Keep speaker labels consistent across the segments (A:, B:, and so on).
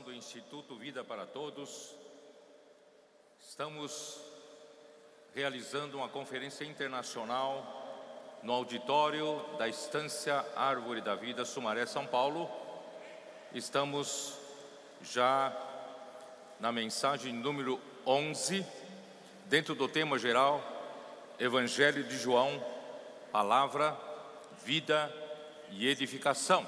A: do Instituto Vida para Todos. Estamos realizando uma conferência internacional no auditório da Estância Árvore da Vida, Sumaré, São Paulo. Estamos já na mensagem número 11, dentro do tema geral, Evangelho de João, Palavra, Vida e Edificação.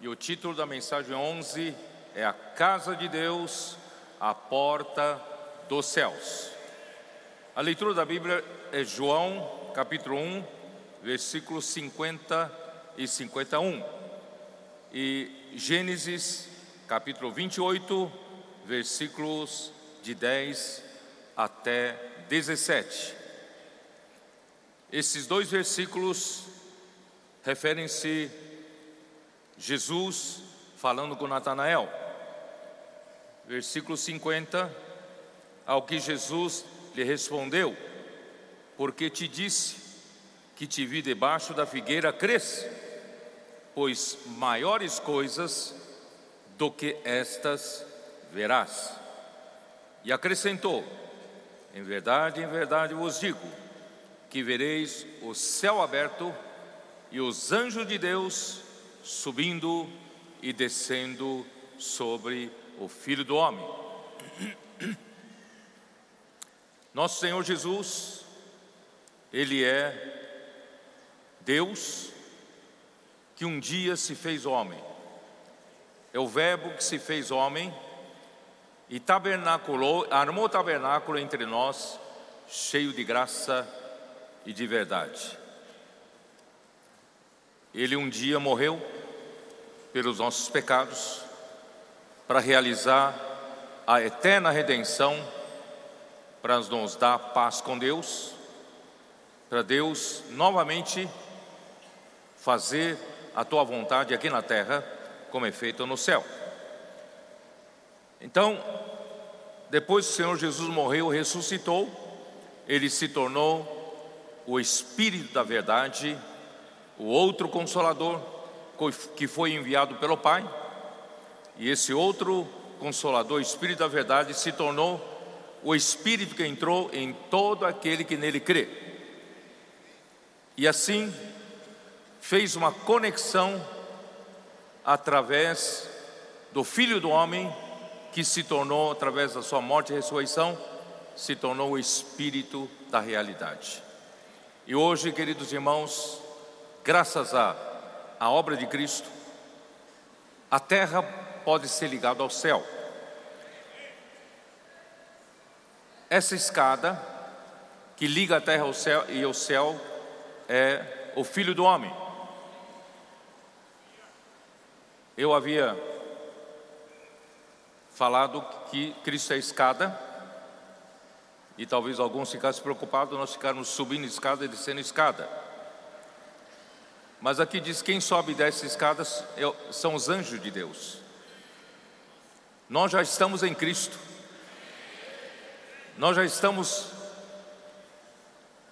A: E o título da mensagem 11 é A Casa de Deus, a Porta dos Céus. A leitura da Bíblia é João, capítulo 1, versículos 50 e 51. E Gênesis, capítulo 28, versículos de 10 até 17. Esses dois versículos referem-se Jesus falando com Natanael. Versículo 50, ao que Jesus lhe respondeu: Porque te disse que te vi debaixo da figueira, cresce, pois maiores coisas do que estas verás. E acrescentou: Em verdade, em verdade vos digo, que vereis o céu aberto e os anjos de Deus subindo e descendo sobre o Filho do Homem. Nosso Senhor Jesus, Ele é Deus que um dia se fez homem, é o Verbo que se fez homem e tabernaculou, armou o tabernáculo entre nós, cheio de graça e de verdade. Ele um dia morreu pelos nossos pecados para realizar a eterna redenção, para nos dar paz com Deus, para Deus novamente fazer a tua vontade aqui na terra, como é feito no céu. Então, depois que o Senhor Jesus morreu, ressuscitou, ele se tornou o Espírito da Verdade o outro consolador que foi enviado pelo Pai, e esse outro consolador, Espírito da Verdade, se tornou o Espírito que entrou em todo aquele que nele crê. E assim fez uma conexão através do Filho do Homem, que se tornou, através da sua morte e ressurreição, se tornou o Espírito da realidade. E hoje, queridos irmãos, graças à, à obra de Cristo, a terra pode ser ligada ao céu. Essa escada que liga a terra ao céu e ao céu é o Filho do Homem. Eu havia falado que Cristo é a escada, e talvez alguns ficassem preocupados, nós ficarmos subindo escada e descendo escada. Mas aqui diz: quem sobe e desce escadas são os anjos de Deus. Nós já estamos em Cristo, nós já estamos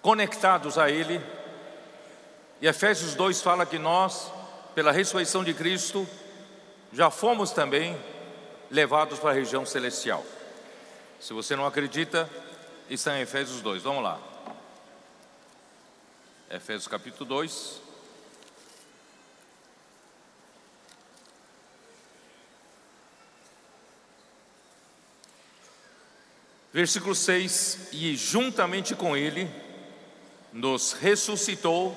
A: conectados a Ele, e Efésios 2 fala que nós, pela ressurreição de Cristo, já fomos também levados para a região celestial. Se você não acredita, está em Efésios 2, vamos lá. Efésios capítulo 2. Versículo 6: E juntamente com Ele nos ressuscitou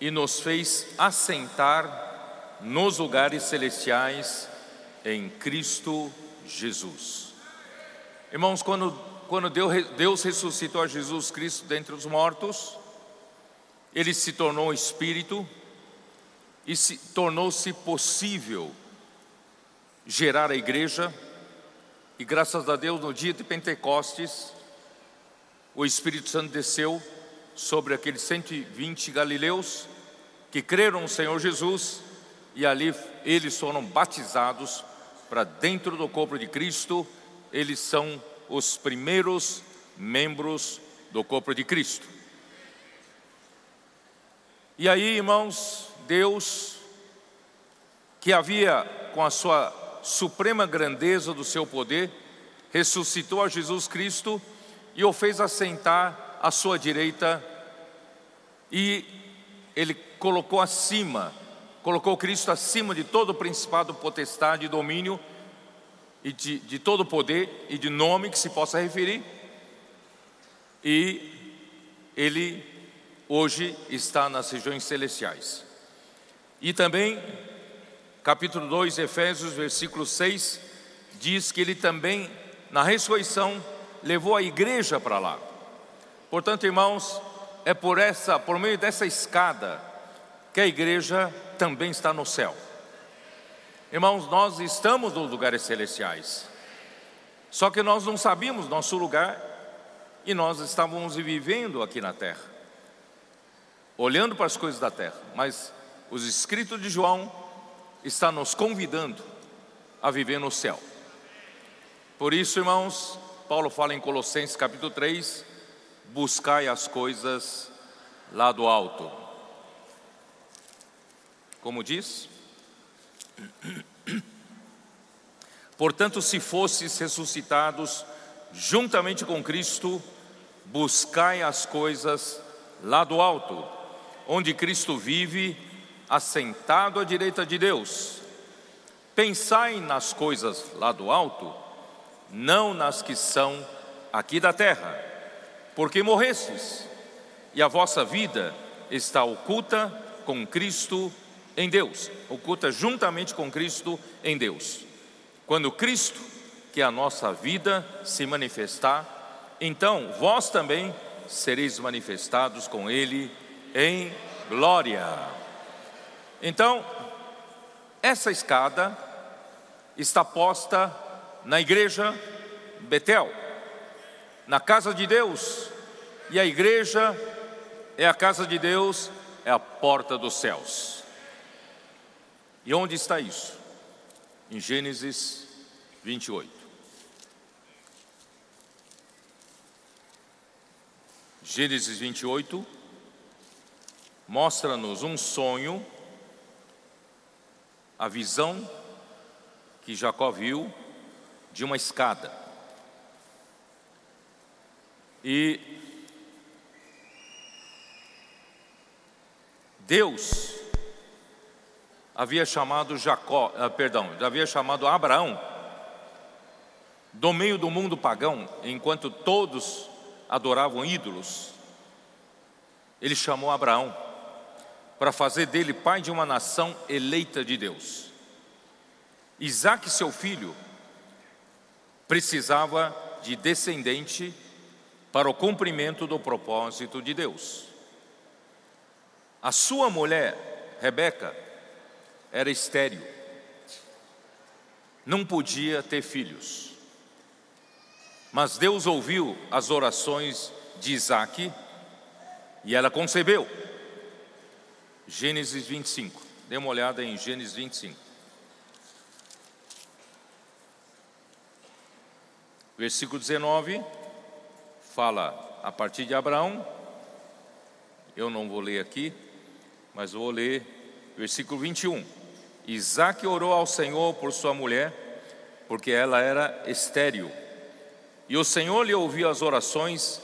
A: e nos fez assentar nos lugares celestiais em Cristo Jesus. Irmãos, quando, quando Deus ressuscitou a Jesus Cristo dentre os mortos, Ele se tornou Espírito e se tornou-se possível gerar a igreja e graças a Deus, no dia de Pentecostes, o Espírito Santo desceu sobre aqueles 120 galileus que creram no Senhor Jesus e ali eles foram batizados para dentro do corpo de Cristo, eles são os primeiros membros do corpo de Cristo. E aí, irmãos, Deus que havia com a sua suprema grandeza do seu poder, ressuscitou a Jesus Cristo e o fez assentar à sua direita e ele colocou acima, colocou Cristo acima de todo principado, potestade domínio e de, de todo poder e de nome que se possa referir. E ele hoje está nas regiões celestiais. E também, capítulo 2, Efésios, versículo 6, diz que ele também, na ressurreição, levou a igreja para lá. Portanto, irmãos, é por essa, por meio dessa escada, que a igreja também está no céu. Irmãos, nós estamos nos lugares celestiais. Só que nós não sabíamos nosso lugar e nós estávamos vivendo aqui na terra, olhando para as coisas da terra. Mas os escritos de João estão nos convidando a viver no céu. Por isso, irmãos, Paulo fala em Colossenses capítulo 3: buscai as coisas lá do alto. Como diz? Portanto, se fosses ressuscitados juntamente com Cristo, buscai as coisas lá do alto, onde Cristo vive, assentado à direita de Deus. Pensai nas coisas lá do alto, não nas que são aqui da terra, porque morrestes, e a vossa vida está oculta com Cristo em Deus, oculta juntamente com Cristo em Deus. Quando Cristo, que é a nossa vida, se manifestar, então vós também sereis manifestados com Ele em glória. Então, essa escada está posta na igreja Betel, na casa de Deus, e a igreja é a casa de Deus, é a porta dos céus. E onde está isso? Em Gênesis 28. Gênesis 28 mostra-nos um sonho, a visão que Jacó viu de uma escada. E Deus havia chamado Jacó, ah, perdão, havia chamado Abraão do meio do mundo pagão, enquanto todos adoravam ídolos. Ele chamou Abraão para fazer dele pai de uma nação eleita de Deus. Isaac, seu filho, precisava de descendente para o cumprimento do propósito de Deus. A sua mulher, Rebeca, era estéril, não podia ter filhos. Mas Deus ouviu as orações de Isaac e ela concebeu. Gênesis 25, dê uma olhada em Gênesis 25. Versículo 19 fala a partir de Abraão. Eu não vou ler aqui, mas vou ler versículo 21. Isaac orou ao Senhor por sua mulher, porque ela era estéril. E o Senhor lhe ouviu as orações,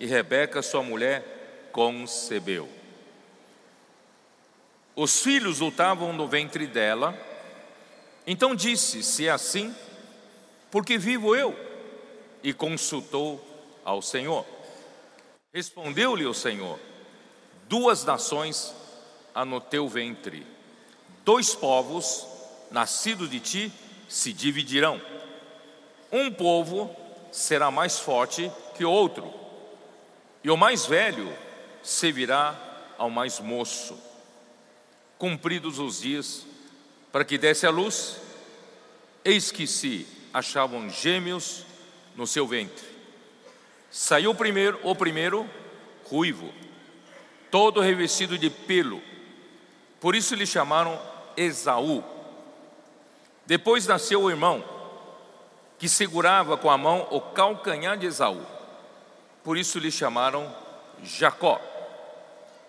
A: e Rebeca, sua mulher, concebeu. Os filhos lutavam no ventre dela. Então disse: Se é assim, porque vivo eu? E consultou ao Senhor. Respondeu-lhe o Senhor: Duas nações há no teu ventre Dois povos nascidos de ti se dividirão. Um povo será mais forte que o outro, e o mais velho servirá ao mais moço. Cumpridos os dias para que desse a luz, eis que se achavam gêmeos no seu ventre. Saiu primeiro o primeiro ruivo, todo revestido de pelo. Por isso lhe chamaram Esaú. Depois nasceu o irmão, que segurava com a mão o calcanhar de Esaú. Por isso lhe chamaram Jacó.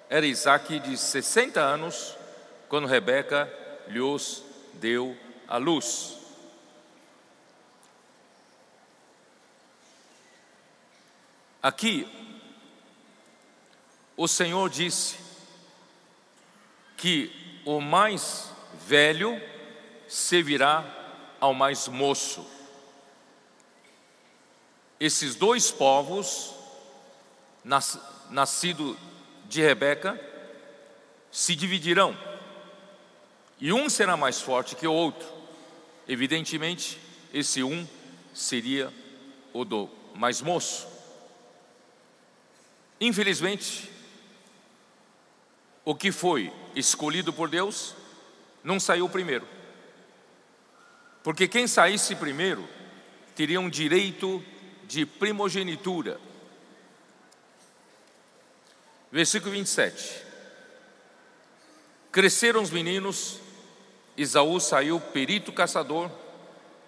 A: Era Isaac de 60 anos, quando Rebeca lhes deu à luz. Aqui, o Senhor disse que o mais velho servirá ao mais moço. Esses dois povos, nas, nascido de Rebeca, se dividirão, e um será mais forte que o outro. Evidentemente, esse um seria o do mais moço. Infelizmente, o que foi escolhido por Deus não saiu primeiro. Porque quem saísse primeiro teria um direito de primogenitura. Versículo 27. Cresceram os meninos, Isaú saiu perito caçador,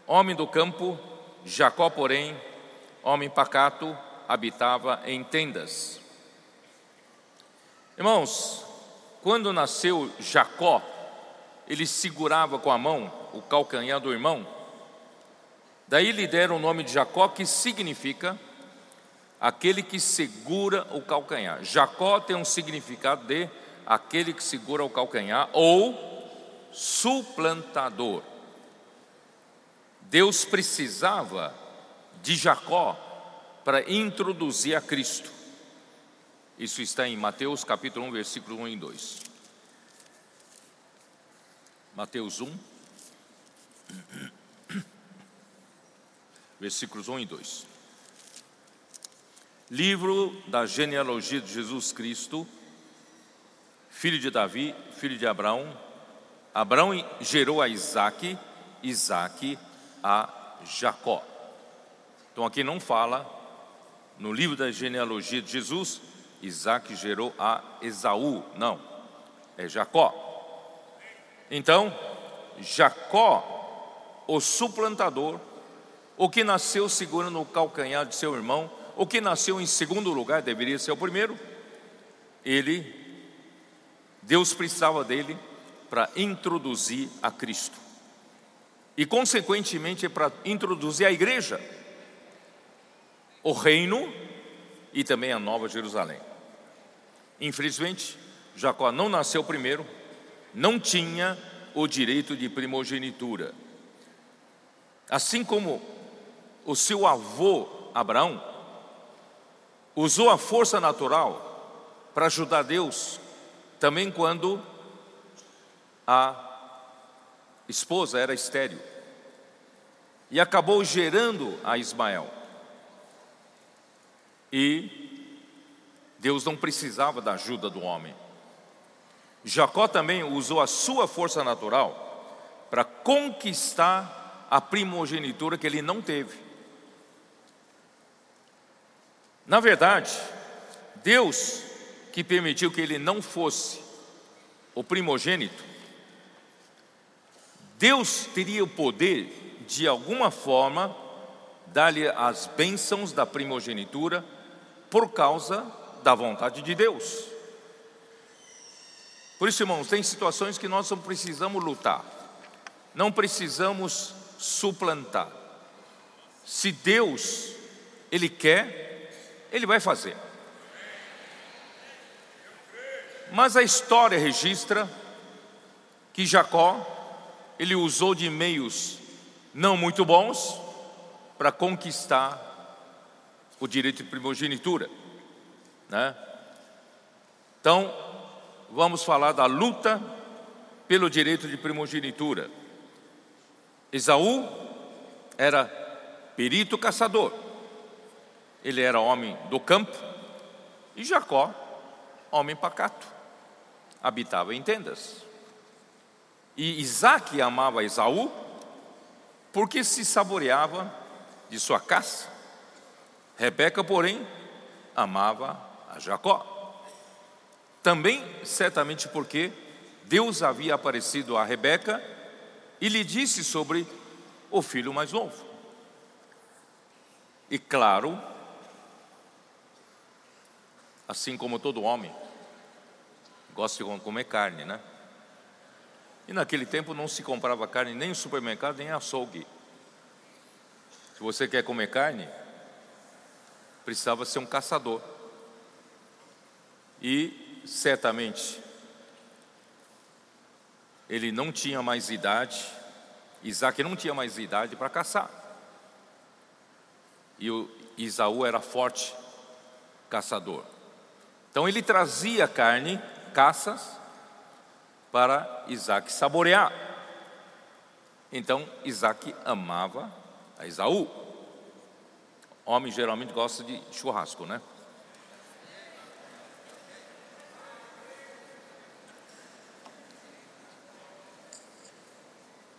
A: homem do campo, Jacó, porém, homem pacato, habitava em tendas. Irmãos, quando nasceu Jacó, ele segurava com a mão o calcanhar do irmão. Daí lhe deram o nome de Jacó, que significa aquele que segura o calcanhar. Jacó tem um significado de aquele que segura o calcanhar ou suplantador. Deus precisava de Jacó para introduzir a Cristo. Isso está em Mateus capítulo 1, versículo 1 e 2. Mateus 1, versículos 1 e 2. Livro da genealogia de Jesus Cristo, filho de Davi, filho de Abraão. Abraão gerou a Isaac, Isaac a Jacó. Então aqui não fala, no livro da genealogia de Jesus, Isaac gerou a Esaú, não, é Jacó. Então, Jacó, o suplantador, o que nasceu segurando o calcanhar de seu irmão, o que nasceu em segundo lugar, deveria ser o primeiro, ele, Deus precisava dele para introduzir a Cristo. E, consequentemente, para introduzir a igreja, o reino e também a Nova Jerusalém. Infelizmente, Jacó não nasceu primeiro, não tinha o direito de primogenitura. Assim como o seu avô Abraão usou a força natural para ajudar Deus, também quando a esposa era estéril, e acabou gerando a Ismael. E Deus não precisava da ajuda do homem. Jacó também usou a sua força natural para conquistar a primogenitura que ele não teve. Na verdade, Deus que permitiu que ele não fosse o primogênito, Deus teria o poder, de alguma forma, dar-lhe as bênçãos da primogenitura por causa da vontade de Deus. Por isso, irmãos, tem situações que nós não precisamos lutar, não precisamos suplantar. Se Deus, Ele quer, Ele vai fazer. Mas a história registra que Jacó, ele usou de meios não muito bons para conquistar o direito de primogenitura. Né? Então, vamos falar da luta pelo direito de primogenitura. Esaú era perito caçador, ele era homem do campo, e Jacó, homem pacato, habitava em tendas. E Isaac amava Esaú porque se saboreava de sua caça. Rebeca, porém, amava a Jacó. Também, certamente porque Deus havia aparecido a Rebeca e lhe disse sobre o filho mais novo. E claro, assim como todo homem gosta de comer carne, né? E naquele tempo não se comprava carne nem no supermercado, nem em açougue. Se você quer comer carne, precisava ser um caçador. E certamente ele não tinha mais idade, Isaac não tinha mais idade para caçar. E o Isaú era forte caçador. Então ele trazia carne, caças, para Isaac saborear. Então Isaac amava a Isaú. Homem geralmente gosta de churrasco, né?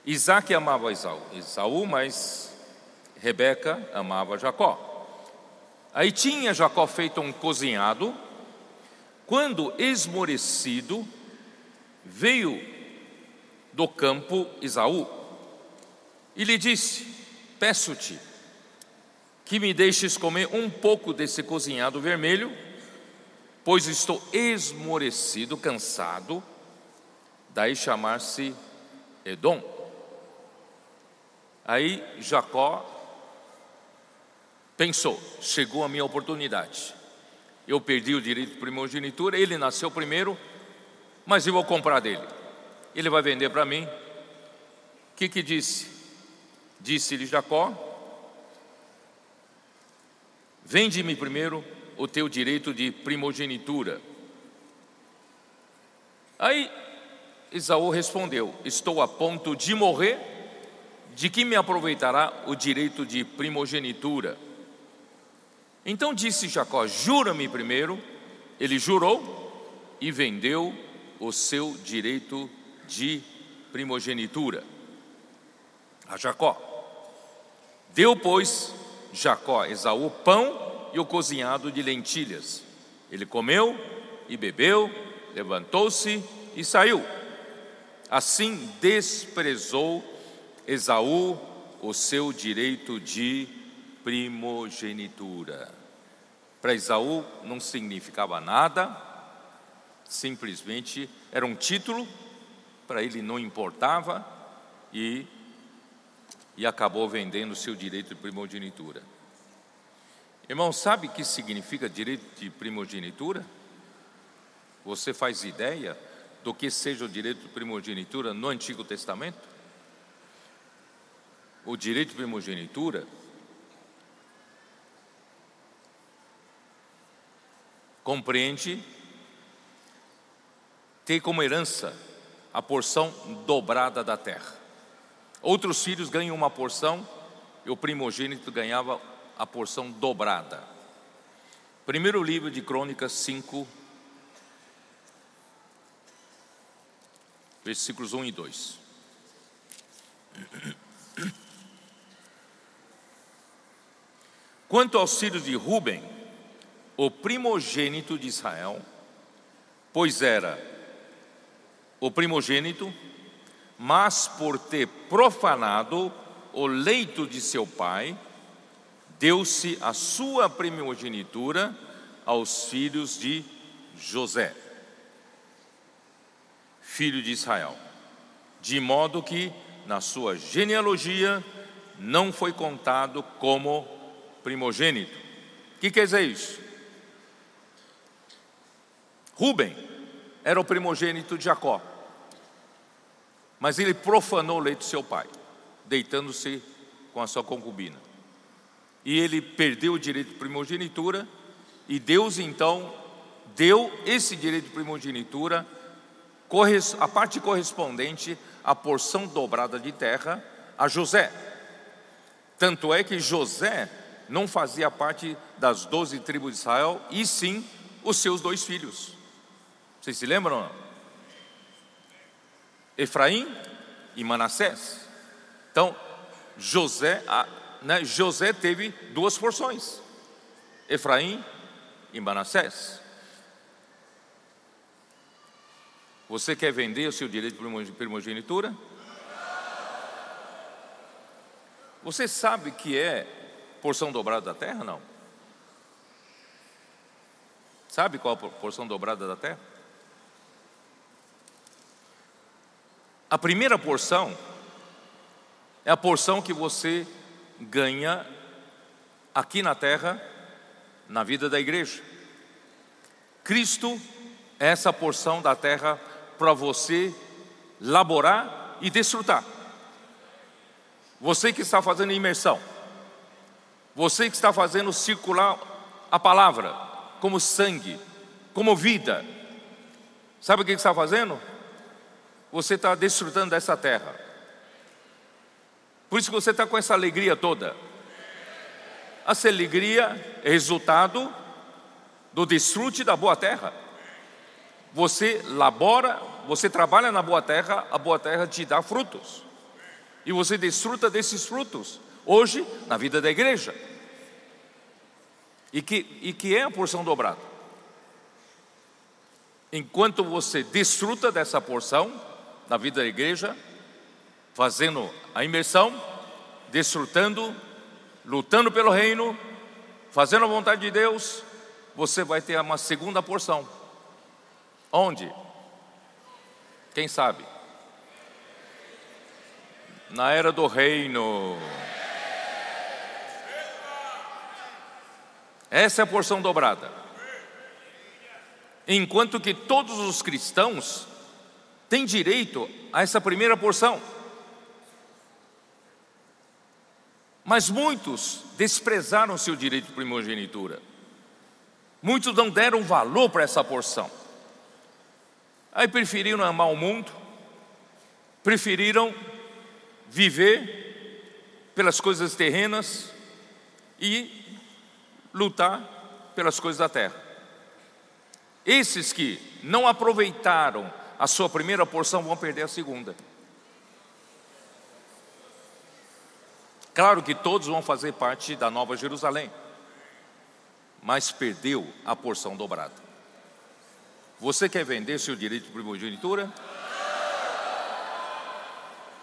A: Isaac amava Isaú, Isaú, mas Rebeca amava Jacó. Aí tinha Jacó feito um cozinhado, quando esmorecido, veio do campo Isaú e lhe disse: Peço-te que me deixes comer um pouco desse cozinhado vermelho, pois estou esmorecido, cansado. Daí chamar-se Edom. Aí Jacó pensou: chegou a minha oportunidade. Eu perdi o direito de primogenitura, ele nasceu primeiro, mas eu vou comprar dele. Ele vai vender para mim. O que que disse? Disse-lhe Jacó: Vende-me primeiro o teu direito de primogenitura. Aí Esaú respondeu: Estou a ponto de morrer de que me aproveitará o direito de primogenitura? Então disse Jacó: Jura-me primeiro. Ele jurou e vendeu o seu direito de primogenitura a Jacó. Deu, pois, Jacó a Esaú pão e o cozinhado de lentilhas. Ele comeu e bebeu, levantou-se e saiu. Assim desprezou Esaú o seu direito de primogenitura. Para Esaú não significava nada, simplesmente era um título, para ele não importava e, e acabou vendendo o seu direito de primogenitura. Irmão, sabe o que significa direito de primogenitura? Você faz ideia do que seja o direito de primogenitura no Antigo Testamento? o direito de primogenitura, compreende ter como herança a porção dobrada da terra. Outros filhos ganham uma porção e o primogênito ganhava a porção dobrada. Primeiro livro de Crônicas 5, versículos 1 e 2. Quanto aos filhos de Ruben, o primogênito de Israel, pois era o primogênito, mas por ter profanado o leito de seu pai, deu-se a sua primogenitura aos filhos de José, filho de Israel, de modo que na sua genealogia não foi contado como primogênito. O que quer dizer isso? Rubem era o primogênito de Jacó, mas ele profanou o leito de seu pai, deitando-se com a sua concubina. E ele perdeu o direito de primogenitura, e Deus então deu esse direito de primogenitura, a parte correspondente à porção dobrada de terra, a José. Tanto é que José não fazia parte das doze tribos de Israel, e sim os seus dois filhos. Vocês se lembram? Efraim e Manassés. Então, José, né, José teve duas porções: Efraim e Manassés. Você quer vender o seu direito de primogenitura? Você sabe que é porção dobrada da terra? Não. Sabe qual a porção dobrada da terra? A primeira porção é a porção que você ganha aqui na terra, na vida da igreja. Cristo é essa porção da terra para você laborar e desfrutar. Você que está fazendo imersão, você que está fazendo circular a palavra como sangue, como vida, sabe o que está fazendo? Você está desfrutando dessa terra. Por isso que você está com essa alegria toda. Essa alegria é resultado do desfrute da boa terra. Você labora, você trabalha na boa terra, a boa terra te dá frutos. E você desfruta desses frutos, hoje, na vida da igreja. E que, e que é a porção dobrada. Enquanto você desfruta dessa porção na vida da igreja, fazendo a imersão, desfrutando, lutando pelo reino, fazendo a vontade de Deus, você vai ter uma segunda porção. Onde? Quem sabe? Na era do reino. Essa é a porção dobrada. Enquanto que todos os cristãos têm direito a essa primeira porção. Mas muitos desprezaram seu direito de primogenitura. Muitos não deram valor para essa porção. Aí preferiram amar o mundo, preferiram viver pelas coisas terrenas e lutar pelas coisas da terra. Esses que não aproveitaram a sua primeira porção vão perder a segunda. Claro que todos vão fazer parte da Nova Jerusalém, mas perdeu a porção dobrada. Você quer vender seu direito de primogenitura?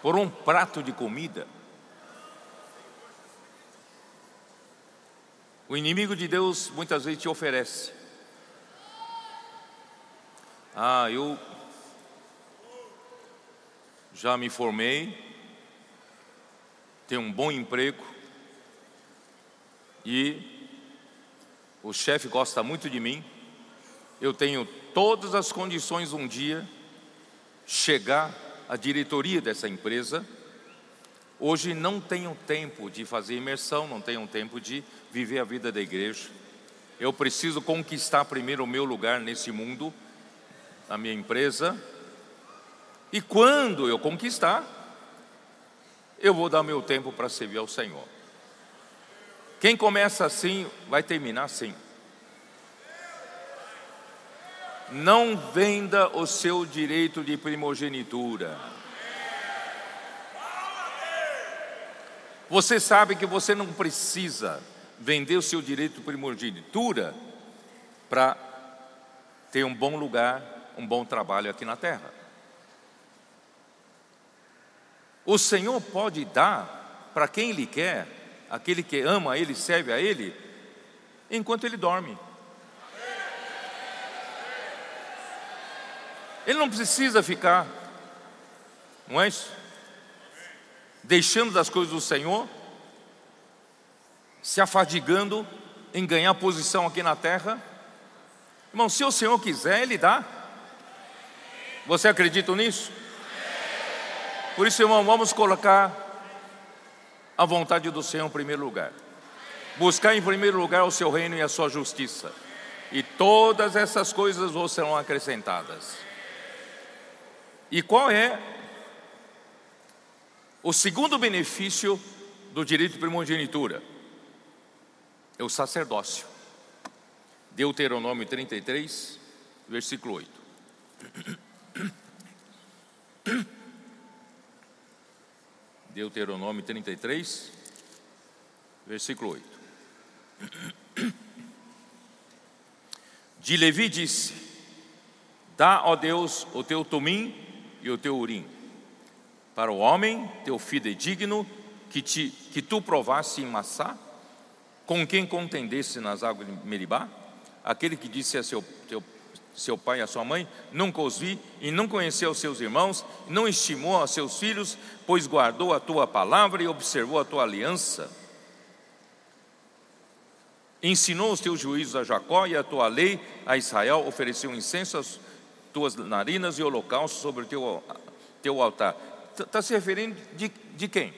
A: Por um prato de comida? O inimigo de Deus muitas vezes te oferece. Ah, eu já me formei, tenho um bom emprego e o chefe gosta muito de mim. Eu tenho todas as condições um dia chegar à diretoria dessa empresa. Hoje não tenho tempo de fazer imersão, não tenho tempo de viver a vida da igreja. Eu preciso conquistar primeiro o meu lugar nesse mundo, na minha empresa. E quando eu conquistar, eu vou dar meu tempo para servir ao Senhor. Quem começa assim, vai terminar assim. Não venda o seu direito de primogenitura. Você sabe que você não precisa vender o seu direito de primogenitura para ter um bom lugar, um bom trabalho aqui na terra. O Senhor pode dar para quem Ele quer, aquele que ama Ele, serve a Ele, enquanto Ele dorme. Ele não precisa ficar, não é isso? Deixando das coisas do Senhor, se afadigando em ganhar posição aqui na terra. Irmão, se o Senhor quiser, Ele dá. Você acredita nisso? Por isso, irmão, vamos colocar a vontade do Senhor em primeiro lugar. Buscar em primeiro lugar o seu reino e a sua justiça. E todas essas coisas vos serão acrescentadas. E qual é o segundo benefício do direito de primogenitura? É o sacerdócio. Deuteronômio 33, versículo 8. Deuteronômio 33, versículo 8. De Levi disse: Dá, ó Deus, o teu tumim e o teu urim, para o homem, teu fidedigno, que, te, que tu provaste em Massá, com quem contendesse nas águas de Meribá, aquele que disse a seu, teu, seu pai e a sua mãe, nunca os vi, e não conheceu seus irmãos, não estimou a seus filhos, pois guardou a tua palavra e observou a tua aliança. Ensinou os teus juízos a Jacó e a tua lei a Israel, ofereceu incenso às tuas narinas e holocausto sobre o teu, teu altar. Está se referindo de, de quem?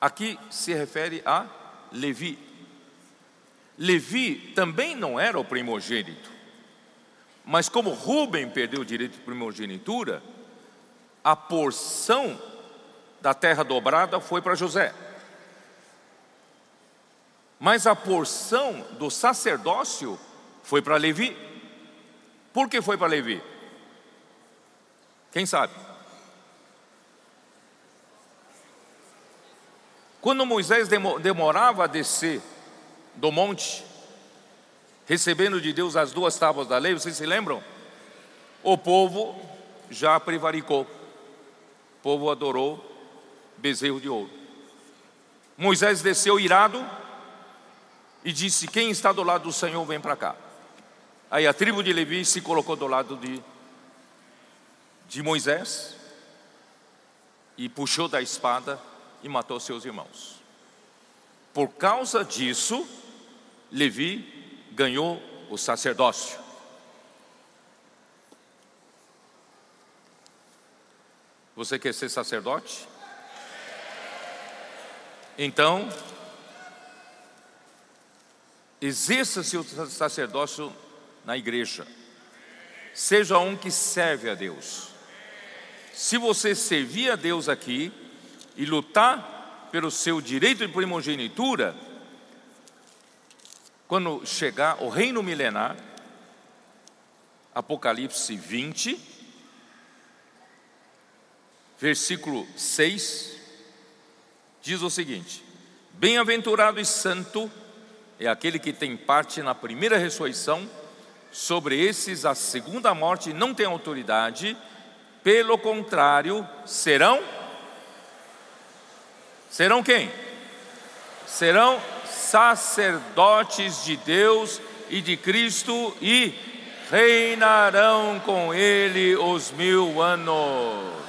A: Aqui se refere a Levi. Levi também não era o primogênito. Mas como Rubem perdeu o direito de primogenitura, a porção da terra dobrada foi para José. Mas a porção do sacerdócio foi para Levi. Por que foi para Levi? Quem sabe? Quando Moisés demorava a descer do monte, recebendo de Deus as duas tábuas da lei, vocês se lembram? O povo já prevaricou, o povo adorou bezerro de ouro. Moisés desceu irado e disse: Quem está do lado do Senhor, vem para cá. Aí a tribo de Levi se colocou do lado de, de Moisés e puxou da espada e matou seus irmãos. Por causa disso, Levi ganhou o sacerdócio. Você quer ser sacerdote? Então, exerça seu sacerdócio na igreja. Seja um que serve a Deus. Se você servir a Deus aqui e lutar pelo seu direito de primogenitura, quando chegar o reino milenar, Apocalipse 20, versículo 6, diz o seguinte: Bem-aventurado e santo é aquele que tem parte na primeira ressurreição, sobre esses a segunda morte não tem autoridade, pelo contrário, serão serão quem? Serão sacerdotes de Deus e de Cristo e reinarão com ele os mil anos.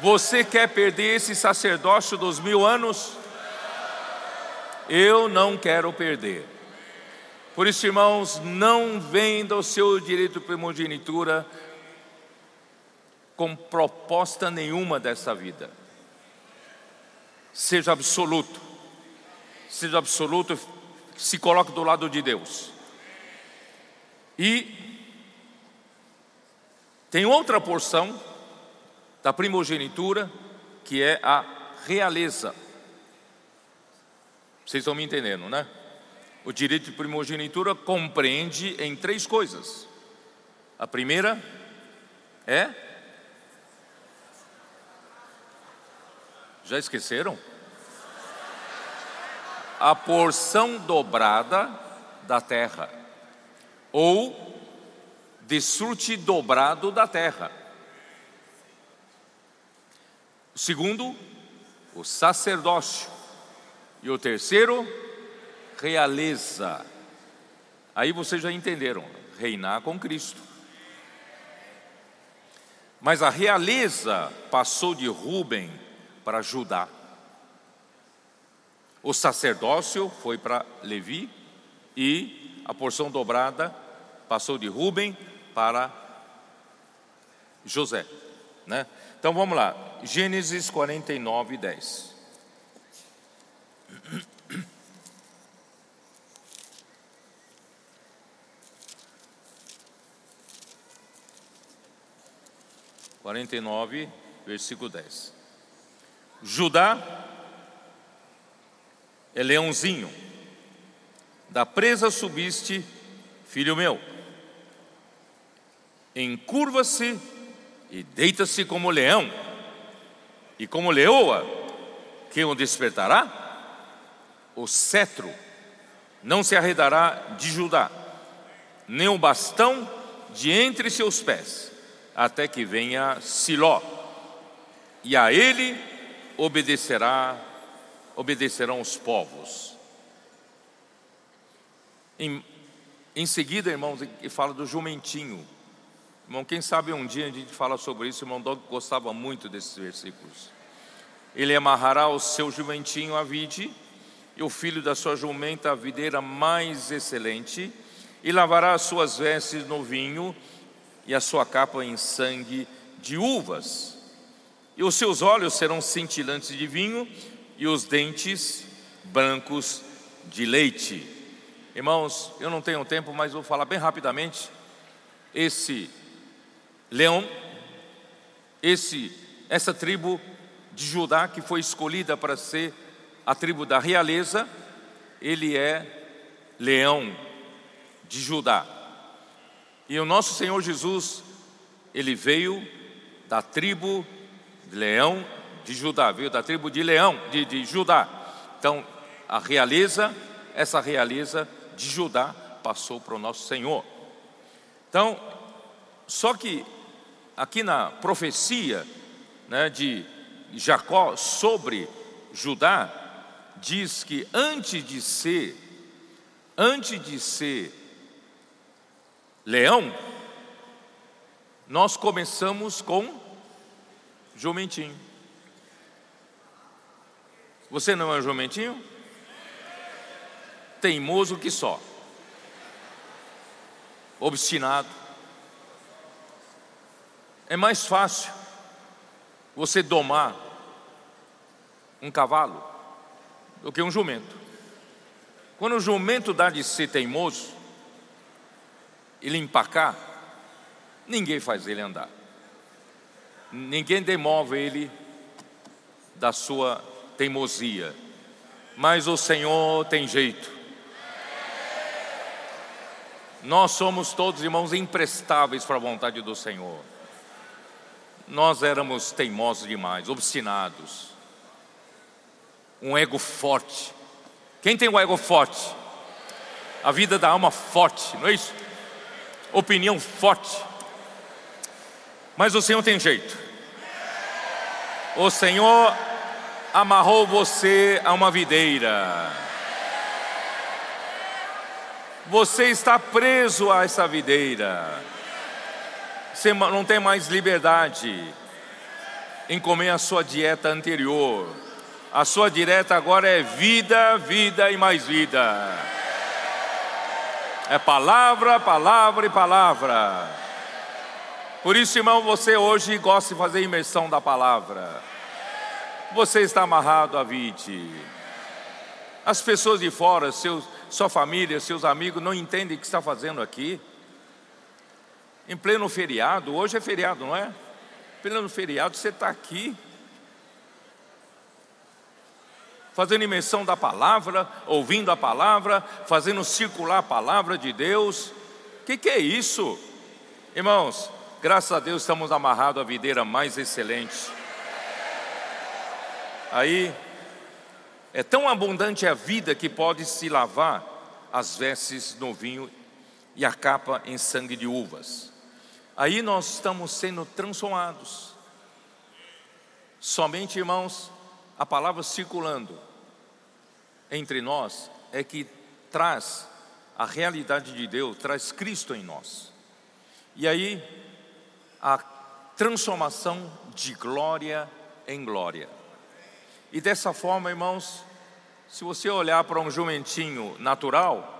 A: Você quer perder esse sacerdócio dos mil anos? Eu não quero perder. Por isso, irmãos, não venda o seu direito de primogenitura com proposta nenhuma dessa vida. Seja absoluto seja absoluto, se coloque do lado de Deus. E tem outra porção da primogenitura, que é a realeza. Vocês estão me entendendo, né? O direito de primogenitura compreende em três coisas. A primeira é. Já esqueceram? A porção dobrada da terra, ou desfrute dobrado da terra. O segundo, o sacerdócio. E o terceiro, realeza. Aí vocês já entenderam, reinar com Cristo. Mas a realeza passou de Ruben para Judá. O sacerdócio foi para Levi e a porção dobrada passou de Ruben para José. Né? Então vamos lá, Gênesis 49, 10. Quarenta e nove, versículo 10. Judá é leãozinho. Da presa subiste, filho meu. Encurva-se e deita-se como leão, e como leoa, que o despertará? O cetro não se arredará de Judá, nem o bastão de entre seus pés, até que venha Siló, e a ele obedecerá obedecerão os povos. Em, Em seguida, irmãos, ele fala do jumentinho. Irmão, quem sabe um dia a gente fala sobre isso, irmão Dog gostava muito desses versículos. Ele amarrará o seu jumentinho à vide, e o filho da sua jumenta à videira mais excelente, e lavará as suas vestes no vinho, e a sua capa em sangue de uvas. E os seus olhos serão cintilantes de vinho, e os dentes brancos de leite. Irmãos, eu não tenho tempo, mas vou falar bem rapidamente. Esse leão, esse essa tribo de Judá que foi escolhida para ser a tribo da realeza, ele é leão de Judá. E o nosso Senhor Jesus, ele veio da tribo de leão de Judá, veio da tribo de leão de, de Judá. Então, a realeza, essa realeza de Judá passou para o nosso Senhor. Então, só que aqui na profecia né, de Jacó sobre Judá, diz que antes de ser, antes de ser leão, nós começamos com jumentinho. Você não é um jumentinho? teimoso que só, obstinado. É mais fácil você domar um cavalo do que um jumento. Quando o jumento dá de ser teimoso, ele empacar, ninguém faz ele andar. Ninguém demove ele da sua teimosia. Mas o Senhor tem jeito. Nós somos todos irmãos imprestáveis para a vontade do Senhor. Nós éramos teimosos demais, obstinados, um ego forte. Quem tem um ego forte? A vida da alma forte, não é isso? Opinião forte. Mas o Senhor tem jeito. O Senhor amarrou você a uma videira. Você está preso a essa videira. Você não tem mais liberdade em comer a sua dieta anterior. A sua dieta agora é vida, vida e mais vida. É palavra, palavra e palavra. Por isso, irmão, você hoje gosta de fazer imersão da palavra. Você está amarrado a vide. As pessoas de fora, seus, sua família, seus amigos não entendem o que está fazendo aqui. Em pleno feriado, hoje é feriado, não é? Em pleno feriado, você está aqui, fazendo imersão da palavra, ouvindo a palavra, fazendo circular a palavra de Deus. O que, que é isso? Irmãos, graças a Deus estamos amarrados à videira mais excelente. Aí, é tão abundante a vida que pode se lavar as vestes no vinho e a capa em sangue de uvas. Aí nós estamos sendo transformados. Somente, irmãos, a palavra circulando entre nós é que traz a realidade de Deus, traz Cristo em nós. E aí, a transformação de glória em glória. E dessa forma, irmãos, se você olhar para um jumentinho natural,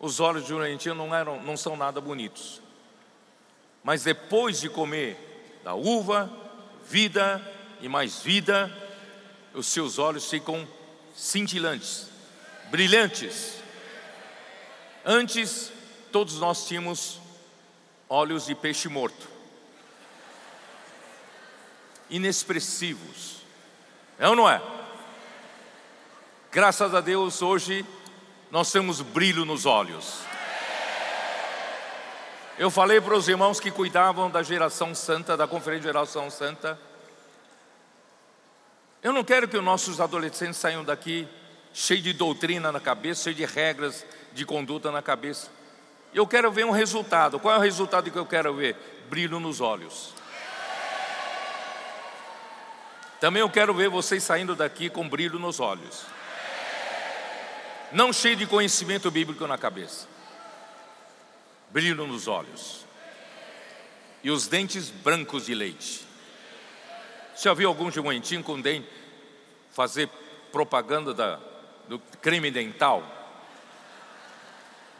A: os olhos de jumentinho não, eram, não são nada bonitos. Mas depois de comer da uva, vida e mais vida, os seus olhos ficam cintilantes, brilhantes. Antes, todos nós tínhamos olhos de peixe morto, inexpressivos. É ou não é? Graças a Deus, hoje nós temos brilho nos olhos. Eu falei para os irmãos que cuidavam da geração santa, da conferência de geração santa. Eu não quero que os nossos adolescentes saiam daqui cheios de doutrina na cabeça, cheios de regras de conduta na cabeça. Eu quero ver um resultado. Qual é o resultado que eu quero ver? Brilho nos olhos. Também eu quero ver vocês saindo daqui com brilho nos olhos não cheio de conhecimento bíblico na cabeça. brilho nos olhos e os dentes brancos de leite. Já viu algum jumentinho com dente fazer propaganda da, do creme dental?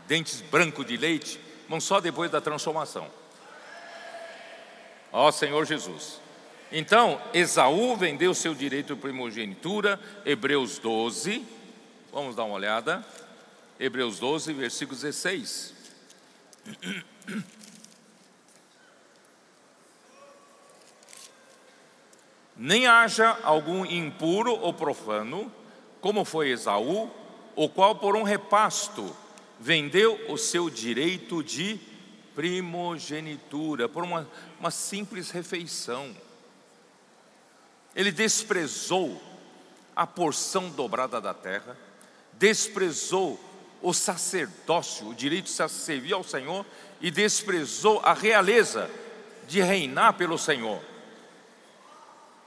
A: Dentes brancos de leite, mas só depois da transformação. Ó Senhor Jesus. Então, Esaú vendeu seu direito de primogenitura, Hebreus 12, vamos dar uma olhada. Hebreus 12, versículo 16. Nem haja algum impuro ou profano, como foi Esaú, o qual por um repasto vendeu o seu direito de primogenitura, por uma, uma simples refeição. Ele desprezou a porção dobrada da terra, desprezou o sacerdócio, o direito de servir ao Senhor, e desprezou a realeza de reinar pelo Senhor.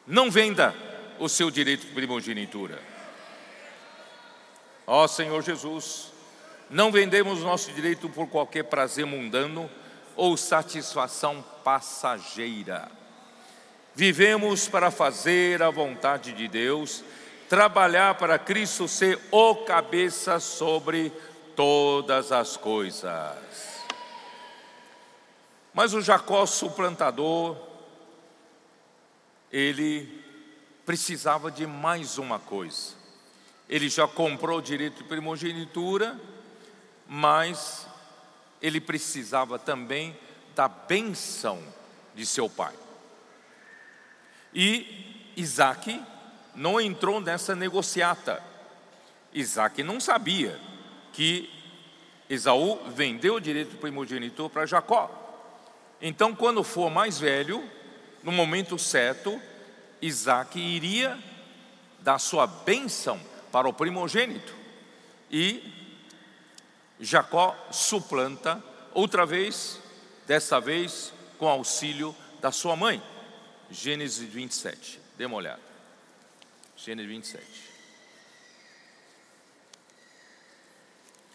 A: Não venda o seu direito de primogenitura. Ó Senhor Jesus, não vendemos nosso direito por qualquer prazer mundano ou satisfação passageira. Vivemos para fazer a vontade de Deus, trabalhar para Cristo ser o cabeça sobre todas as coisas. Mas o Jacó suplantador, ele precisava de mais uma coisa. Ele já comprou o direito de primogenitura, mas ele precisava também da benção de seu pai. E Isaac não entrou nessa negociata. Isaac não sabia que Esaú vendeu o direito do primogenitor para Jacó. Então, quando for mais velho, no momento certo, Isaac iria dar sua bênção para o primogênito. E Jacó suplanta outra vez, dessa vez com auxílio da sua mãe. Gênesis 27. Dê uma olhada. Gênesis 27.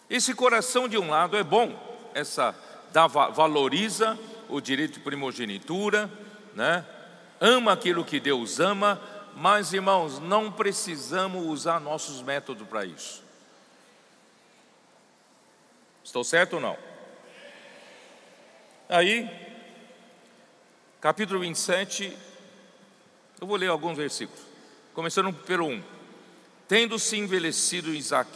A: Esse coração de um lado é bom, essa dá, valoriza o direito de primogenitura, né? ama aquilo que Deus ama, mas irmãos, não precisamos usar nossos métodos para isso. Estou certo ou não? Aí, capítulo 27, eu vou ler alguns versículos, começando pelo 1. Tendo-se envelhecido Isaac,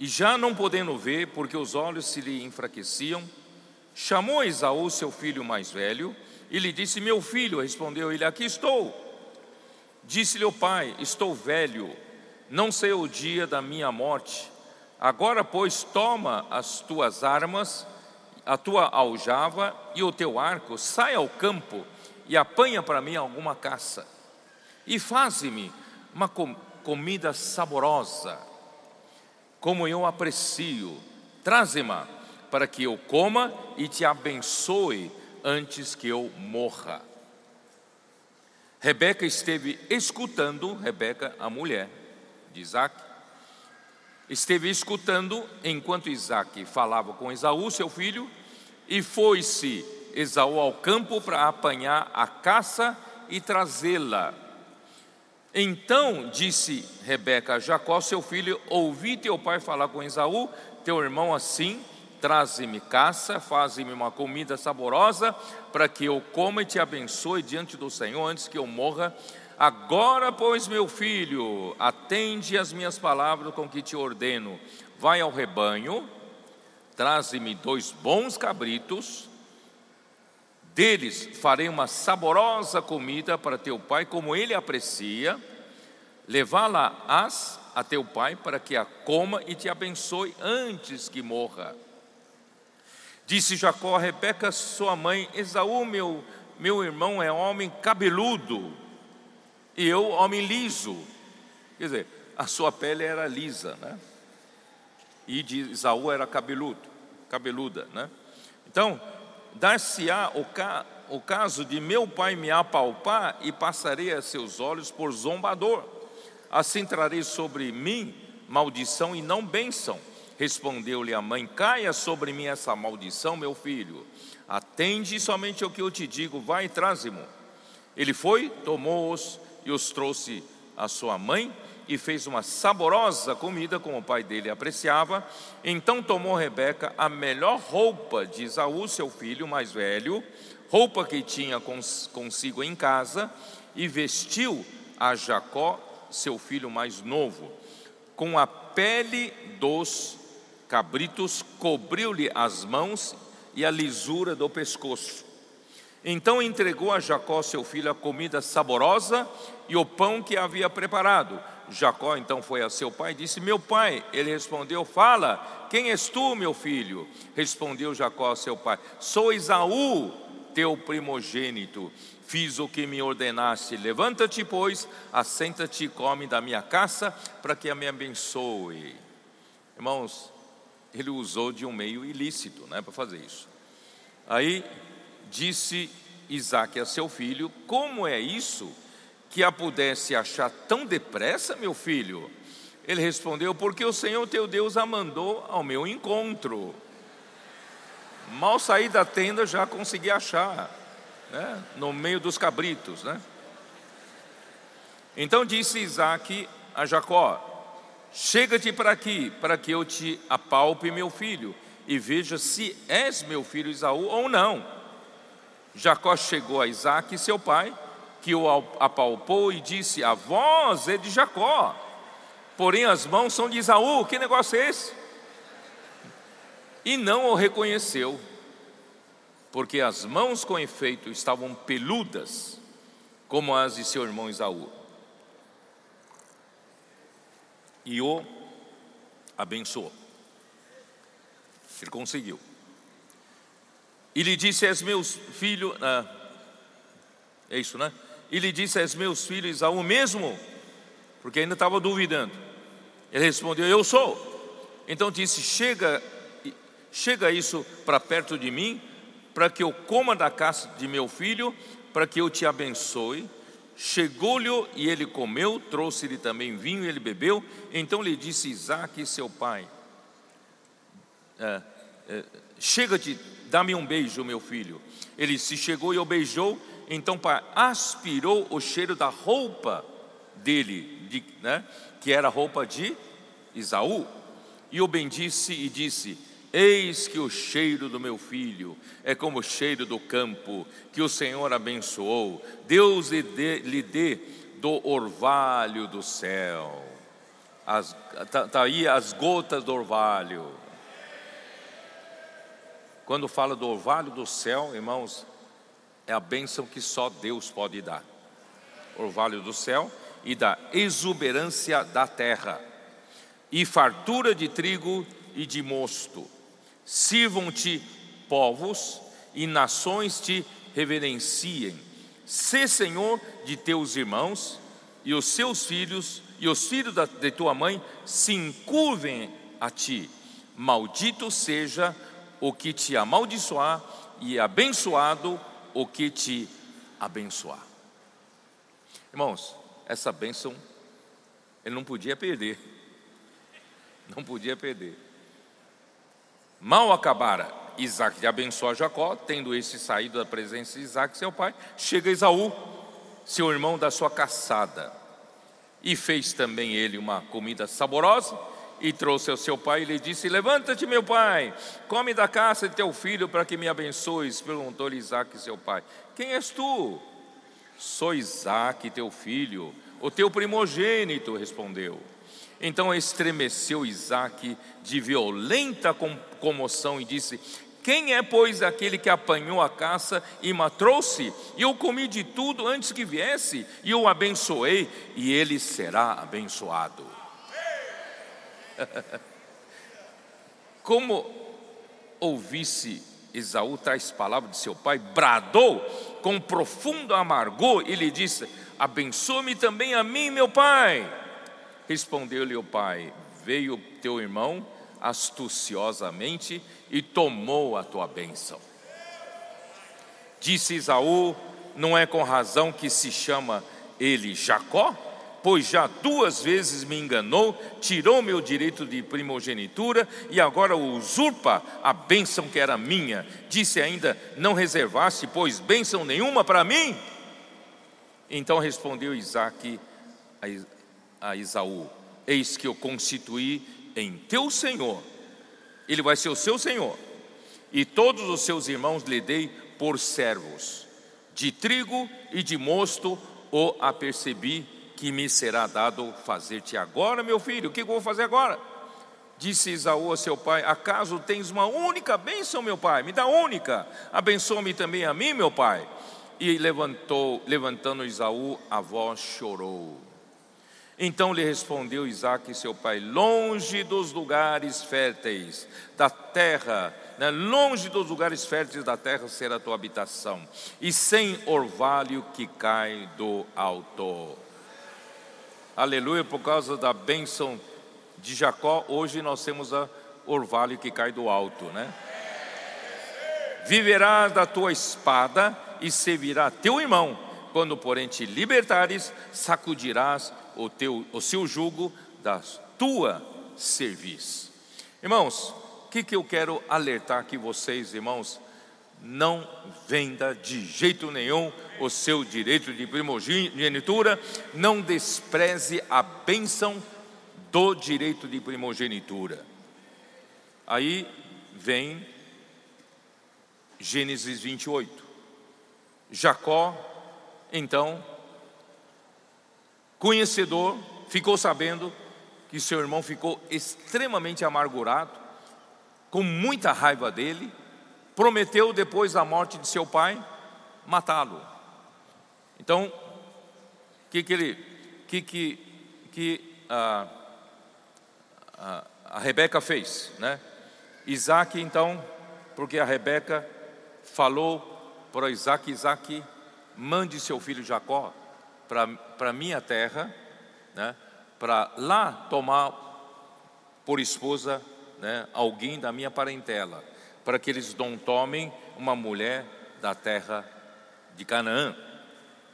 A: e já não podendo ver, porque os olhos se lhe enfraqueciam, chamou Esaú, seu filho mais velho, e lhe disse: Meu filho, respondeu ele: Aqui estou. Disse-lhe o pai: Estou velho, não sei o dia da minha morte. Agora, pois, toma as tuas armas a tua aljava e o teu arco, sai ao campo e apanha para mim alguma caça. E faze-me uma com comida saborosa, como eu aprecio. Traze-me para que eu coma e te abençoe antes que eu morra. Rebeca esteve escutando, Rebeca, a mulher de Isaac, esteve escutando enquanto Isaac falava com Esaú, seu filho, e foi-se Esaú ao campo para apanhar a caça e trazê-la. Então disse Rebeca a Jacó, seu filho: Ouvi teu pai falar com Esaú, teu irmão, assim: Traze-me caça, faze-me uma comida saborosa, para que eu coma e te abençoe diante do Senhor antes que eu morra. Agora, pois, meu filho, atende as minhas palavras com que te ordeno. Vai ao rebanho, traze-me dois bons cabritos, deles farei uma saborosa comida para teu pai, como ele aprecia. Levá-la-ás a teu pai para que a coma e te abençoe antes que morra. Disse Jacó a Rebeca, sua mãe: Esaú, meu, meu irmão, é homem cabeludo e eu, homem liso. Quer dizer, a sua pele era lisa, né? E de Isaú era cabeludo, cabeluda, né? Então, dar-se-á o, ca, o caso de meu pai me apalpar e passarei a seus olhos por zombador. Assim trarei sobre mim maldição e não bênção. Respondeu-lhe a mãe: Caia sobre mim essa maldição, meu filho. Atende somente ao que eu te digo, vai e traze-mo. Ele foi, tomou-os e os trouxe à sua mãe e fez uma saborosa comida como o pai dele apreciava. Então tomou Rebeca a melhor roupa de Isaú, seu filho mais velho, roupa que tinha consigo em casa, e vestiu a Jacó, seu filho mais novo, com a pele dos cabritos, cobriu-lhe as mãos e a lisura do pescoço. Então entregou a Jacó, seu filho, a comida saborosa e o pão que havia preparado. Jacó então foi a seu pai e disse: Meu pai. Ele respondeu: Fala, quem és tu, meu filho? Respondeu Jacó a seu pai: Sou Esaú, teu primogênito. Fiz o que me ordenaste. Levanta-te, pois, assenta-te e come da minha caça, para que a me abençoe. Irmãos, ele usou de um meio ilícito né, para fazer isso. Aí disse Isaac a seu filho: Como é isso que a pudesse achar tão depressa, meu filho? Ele respondeu: Porque o Senhor teu Deus a mandou ao meu encontro. Mal saí da tenda já consegui achar, né, no meio dos cabritos. Né? Então disse Isaac a Jacó: Chega-te para aqui, para que eu te apalpe, meu filho, e veja se és meu filho Isaú ou não. Jacó chegou a Isaac, seu pai, que o apalpou e disse: A voz é de Jacó, porém as mãos são de Isaú. Que negócio é esse? E não o reconheceu, porque as mãos com efeito estavam peludas, como as de seu irmão Isaú e o abençoou. Ele conseguiu. E lhe disse: És meus filhos. Ah, é isso, né? E lhe disse: És meus filhos Isaú mesmo? Porque ainda estava duvidando. Ele respondeu: Eu sou. Então disse: Chega, chega isso para perto de mim, para que eu coma da caça de meu filho, para que eu te abençoe. Chegou-lhe e ele comeu, trouxe-lhe também vinho e ele bebeu. Então lhe disse Isaac, seu pai: é, é, Chega-te, dá-me um beijo, meu filho. Ele se chegou e o beijou. Então aspirou o cheiro da roupa dele, de, né, que era a roupa de Isaú, e o bendisse e disse: Eis que o cheiro do meu filho é como o cheiro do campo que o Senhor abençoou. Deus lhe dê, lhe dê do orvalho do céu. Está tá aí as gotas do orvalho. Quando fala do orvalho do céu, irmãos, é a bênção que só Deus pode dar. Orvalho do céu e da exuberância da terra, e fartura de trigo e de mosto Sirvam-te povos e nações te reverenciem. Sê Senhor de teus irmãos e os seus filhos e os filhos de tua mãe se encurvem a ti. Maldito seja o que te amaldiçoar e abençoado o que te abençoar. Irmãos, essa bênção ele não podia perder. Não podia perder. Mal acabara Isaac de abençoar Jacó, tendo esse saído da presença de Isaac, seu pai, chega Esaú, seu irmão da sua caçada, e fez também ele uma comida saborosa, e trouxe ao seu pai e lhe disse: Levanta-te, meu pai, come da caça de teu filho para que me abençoes. Perguntou-lhe Isaac, seu pai: Quem és tu? Sou Isaac, teu filho, o teu primogênito, respondeu. Então estremeceu Isaac de violenta comoção e disse: Quem é, pois, aquele que apanhou a caça e matou-se? E eu comi de tudo antes que viesse, e o abençoei, e ele será abençoado. Como ouvisse Esaú tais palavras de seu pai, bradou com profundo amargor e lhe disse: Abençoe-me também a mim, meu pai. Respondeu-lhe o pai: Veio teu irmão astuciosamente e tomou a tua bênção. Disse Isaú: Não é com razão que se chama ele Jacó? Pois já duas vezes me enganou, tirou meu direito de primogenitura e agora usurpa a bênção que era minha. Disse ainda: Não reservaste, pois bênção nenhuma para mim? Então respondeu Isaac a Isaú: Eis que eu constituí em teu senhor, ele vai ser o seu senhor, e todos os seus irmãos lhe dei por servos, de trigo e de mosto o apercebi que me será dado fazer-te agora, meu filho. O que eu vou fazer agora? Disse Isaú a seu pai: Acaso tens uma única bênção, meu pai? Me dá única. Abençoa-me também a mim, meu pai. E levantou, levantando Isaú, a voz chorou. Então lhe respondeu Isaac, seu pai: Longe dos lugares férteis da terra, né, longe dos lugares férteis da terra será a tua habitação, e sem orvalho que cai do alto. Aleluia, por causa da bênção de Jacó, hoje nós temos a orvalho que cai do alto, né? Viverás da tua espada e servirá teu irmão. Quando, porém, te libertares, sacudirás o, teu, o seu jugo da tua cerviz. Irmãos, o que, que eu quero alertar aqui vocês, irmãos? Não venda de jeito nenhum o seu direito de primogenitura, não despreze a bênção do direito de primogenitura. Aí vem Gênesis 28. Jacó, então, conhecedor, ficou sabendo que seu irmão ficou extremamente amargurado, com muita raiva dele, prometeu depois da morte de seu pai matá-lo. Então, o que que ele, que que, que a, a, a Rebeca fez, né? Isaac então, porque a Rebeca falou para Isaac, Isaac, mande seu filho Jacó para minha terra, né? Para lá tomar por esposa, né? Alguém da minha parentela para que eles não tomem uma mulher da terra de Canaã.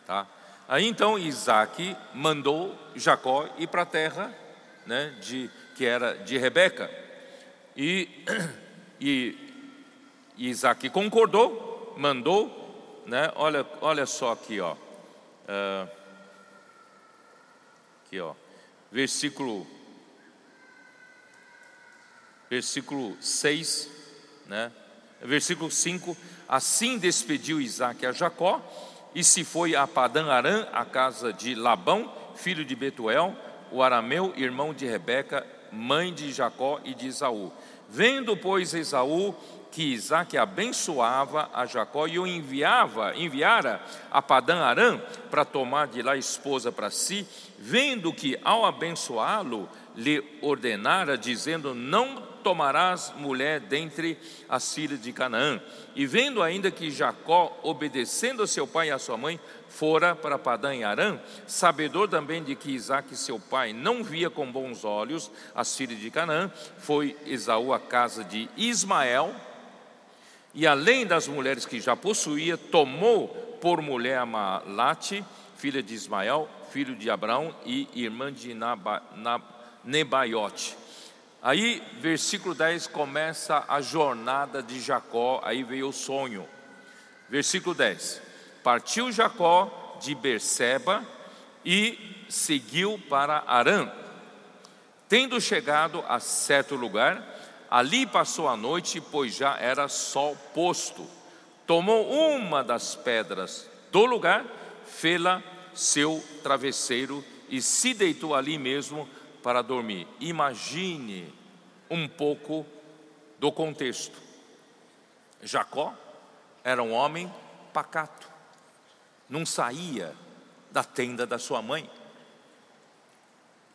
A: Tá? Aí então Isaac mandou Jacó ir para a terra né, de, que era de Rebeca. E, e, e Isaac concordou, mandou, né, olha, olha só aqui, ó, uh, aqui, ó, versículo, versículo 6 né? Versículo 5: Assim despediu Isaac a Jacó e se foi a Padã Arã, a casa de Labão, filho de Betuel, o arameu, irmão de Rebeca, mãe de Jacó e de Esaú. Vendo, pois, Esaú que Isaac abençoava a Jacó e o enviava, enviara a Padã Arã para tomar de lá esposa para si, vendo que ao abençoá-lo lhe ordenara, dizendo: Não tomarás mulher dentre as filhas de Canaã. E vendo ainda que Jacó, obedecendo a seu pai e a sua mãe, fora para Padã em Arã, sabedor também de que Isaac, seu pai, não via com bons olhos as filhas de Canaã, foi Esaú à casa de Ismael, e além das mulheres que já possuía, tomou por mulher a Malate, filha de Ismael, filho de Abraão e irmã de Nebaiote. Aí, versículo 10 começa a jornada de Jacó, aí veio o sonho. Versículo 10: Partiu Jacó de Berseba e seguiu para Arã. Tendo chegado a certo lugar, ali passou a noite, pois já era sol posto. Tomou uma das pedras do lugar, fê-la seu travesseiro e se deitou ali mesmo para dormir. Imagine um pouco do contexto. Jacó era um homem pacato, não saía da tenda da sua mãe.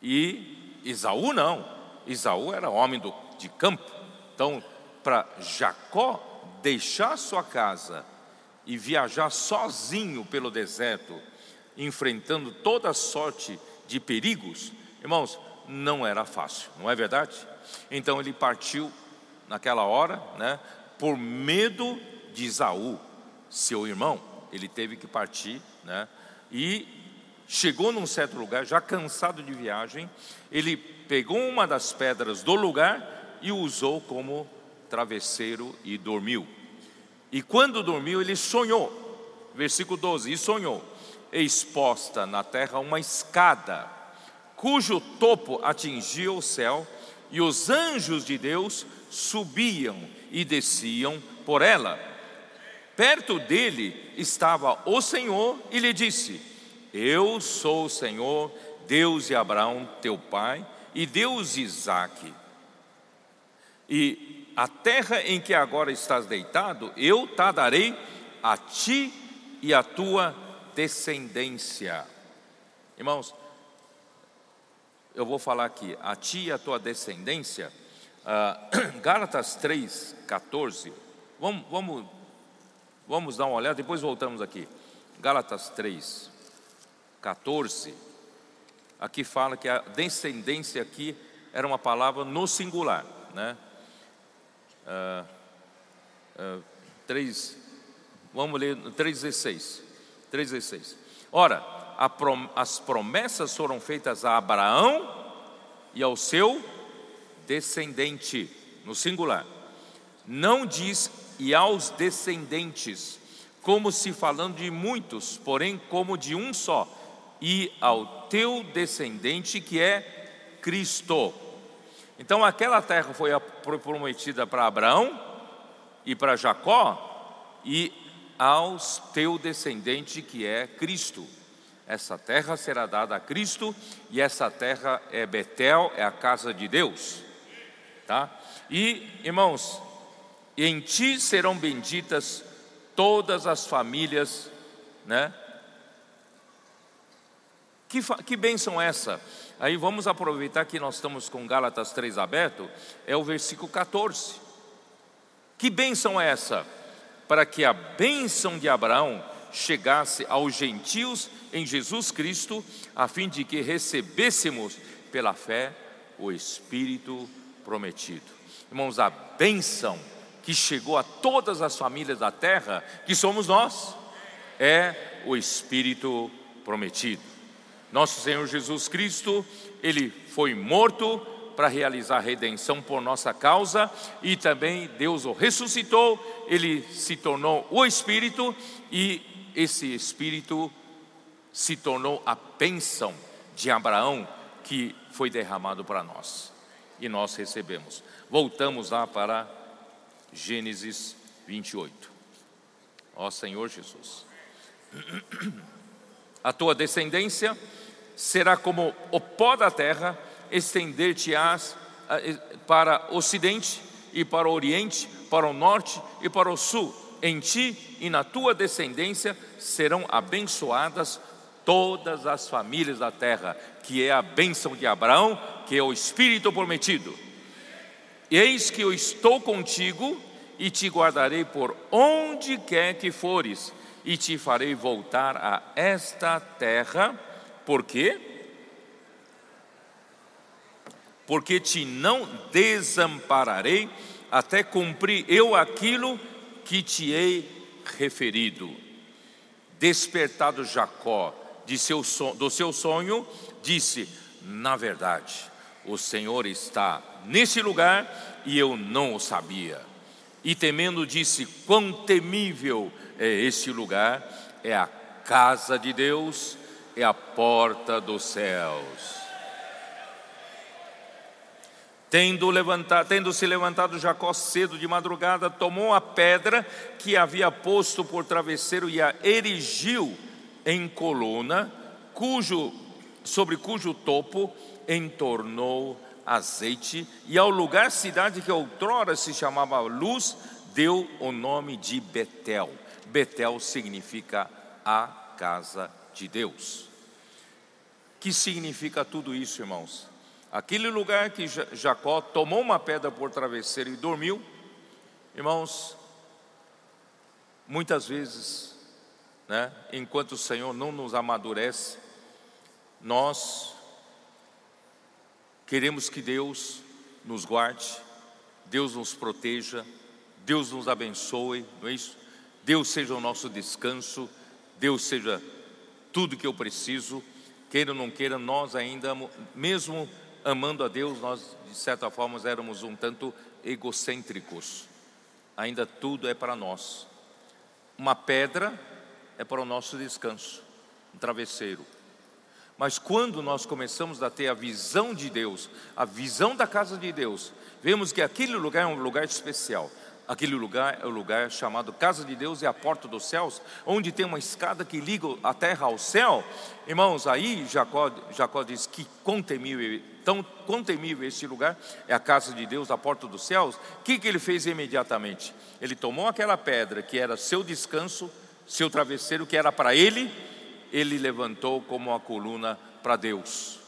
A: E Isaú não, Isaú era homem do, de campo. Então, para Jacó deixar sua casa e viajar sozinho pelo deserto, enfrentando toda sorte de perigos, irmãos, não era fácil, não é verdade? Então ele partiu naquela hora, né, por medo de Isaú, seu irmão, ele teve que partir, né, e chegou num certo lugar, já cansado de viagem, ele pegou uma das pedras do lugar e usou como travesseiro e dormiu. E quando dormiu, ele sonhou, versículo 12: e sonhou, exposta na terra uma escada, cujo topo atingia o céu, e os anjos de Deus subiam e desciam por ela. Perto dele estava o Senhor e lhe disse: Eu sou o Senhor, Deus de Abraão, teu pai, e Deus de Isaque. E a terra em que agora estás deitado, eu te darei a ti e a tua descendência. Irmãos, eu vou falar aqui, a ti e a tua descendência, uh, Gálatas 3, 14. Vamos, vamos, vamos dar uma olhada, depois voltamos aqui. Gálatas 3, 14. Aqui fala que a descendência aqui era uma palavra no singular, né? Uh, uh, 3, vamos ler 3,16. 3,16. Ora, prom, as promessas foram feitas a Abraão e ao seu descendente, no singular. Não diz e aos descendentes, como se falando de muitos, porém como de um só, e ao teu descendente que é Cristo. Então aquela terra foi prometida para Abraão e para Jacó e aos teu descendente que é Cristo. Essa terra será dada a Cristo e essa terra é Betel, é a casa de Deus. Tá? E, irmãos, em ti serão benditas todas as famílias, né? Que, que bênção essa? Aí vamos aproveitar que nós estamos com Gálatas 3 aberto, é o versículo 14. Que bênção é essa? Para que a bênção de Abraão chegasse aos gentios em Jesus Cristo, a fim de que recebêssemos pela fé o Espírito prometido. Irmãos, a bênção que chegou a todas as famílias da terra, que somos nós, é o Espírito prometido. Nosso Senhor Jesus Cristo, ele foi morto para realizar a redenção por nossa causa e também Deus o ressuscitou, ele se tornou o Espírito e esse Espírito se tornou a bênção de Abraão que foi derramado para nós e nós recebemos. Voltamos lá para Gênesis 28. Ó Senhor Jesus, a tua descendência será como o pó da terra, estender-te-ás para o ocidente e para o oriente, para o norte e para o sul. Em ti e na tua descendência serão abençoadas todas as famílias da terra, que é a bênção de Abraão, que é o Espírito prometido. Eis que eu estou contigo e te guardarei por onde quer que fores, e te farei voltar a esta terra por quê? Porque te não desampararei até cumprir eu aquilo que te hei referido. Despertado Jacó de seu do seu sonho, disse: Na verdade, o Senhor está nesse lugar e eu não o sabia. E temendo, disse: Quão temível é este lugar! É a casa de Deus é a porta dos céus. Tendo, levantado, tendo se levantado Jacó cedo de madrugada, tomou a pedra que havia posto por travesseiro e a erigiu em coluna, cujo, sobre cujo topo entornou azeite, e ao lugar cidade que outrora se chamava Luz, deu o nome de Betel. Betel significa a casa de Deus. Que significa tudo isso, irmãos? Aquele lugar que Jacó tomou uma pedra por travesseiro e dormiu, irmãos, muitas vezes, né, enquanto o Senhor não nos amadurece, nós queremos que Deus nos guarde, Deus nos proteja, Deus nos abençoe, não é isso? Deus seja o nosso descanso, Deus seja tudo que eu preciso, queira ou não queira, nós ainda, mesmo amando a Deus, nós de certa forma éramos um tanto egocêntricos. Ainda tudo é para nós. Uma pedra é para o nosso descanso, um travesseiro. Mas quando nós começamos a ter a visão de Deus, a visão da casa de Deus, vemos que aquele lugar é um lugar especial. Aquele lugar é o lugar chamado Casa de Deus e a porta dos céus, onde tem uma escada que liga a terra ao céu. Irmãos, aí Jacó, Jacó diz que quão temível, tão, quão temível este lugar é a casa de Deus, a porta dos céus. O que, que ele fez imediatamente? Ele tomou aquela pedra que era seu descanso, seu travesseiro, que era para ele, ele levantou como uma coluna para Deus.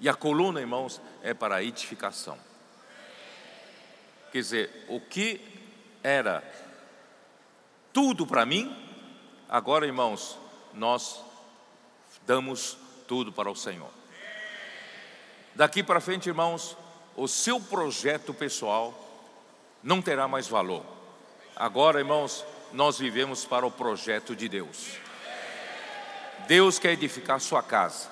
A: E a coluna, irmãos, é para a edificação. Quer dizer, o que era tudo para mim, agora, irmãos, nós damos tudo para o Senhor. Daqui para frente, irmãos, o seu projeto pessoal não terá mais valor. Agora, irmãos, nós vivemos para o projeto de Deus. Deus quer edificar sua casa.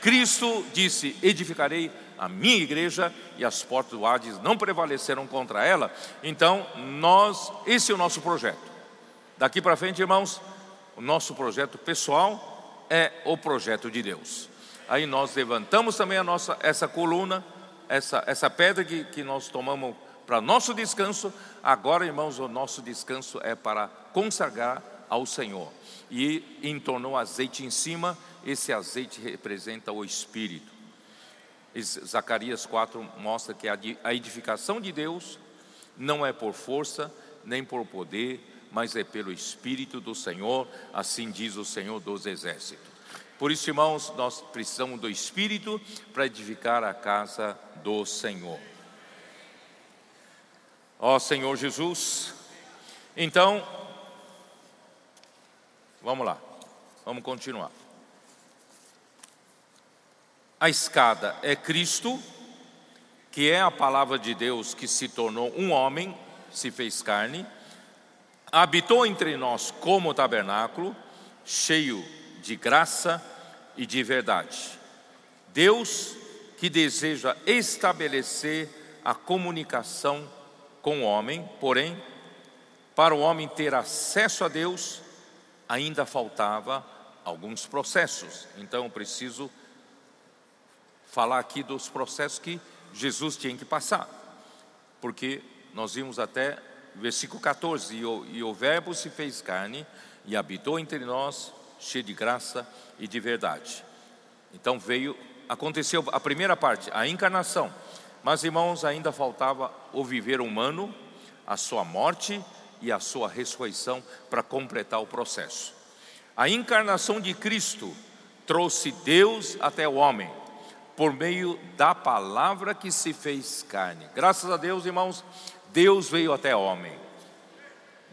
A: Cristo disse: Edificarei a minha igreja e as portas do Hades não prevaleceram contra ela. Então, nós, esse é o nosso projeto. Daqui para frente, irmãos, o nosso projeto pessoal é o projeto de Deus. Aí nós levantamos também a nossa essa coluna, essa essa pedra que, que nós tomamos para nosso descanso. Agora, irmãos, o nosso descanso é para consagrar ao Senhor. E entornou azeite em cima, esse azeite representa o Espírito. Zacarias 4 mostra que a edificação de Deus não é por força nem por poder, mas é pelo Espírito do Senhor, assim diz o Senhor dos Exércitos. Por isso, irmãos, nós precisamos do Espírito para edificar a casa do Senhor. Ó Senhor Jesus, então, vamos lá, vamos continuar. A escada é Cristo, que é a palavra de Deus que se tornou um homem, se fez carne, habitou entre nós como tabernáculo, cheio de graça e de verdade. Deus que deseja estabelecer a comunicação com o homem, porém, para o homem ter acesso a Deus, ainda faltava alguns processos. Então, eu preciso falar aqui dos processos que Jesus tinha que passar, porque nós vimos até versículo 14: e o, e o Verbo se fez carne e habitou entre nós, cheio de graça e de verdade. Então veio, aconteceu a primeira parte, a encarnação, mas irmãos, ainda faltava o viver humano, a sua morte e a sua ressurreição para completar o processo. A encarnação de Cristo trouxe Deus até o homem por meio da palavra que se fez carne. Graças a Deus, irmãos, Deus veio até o homem.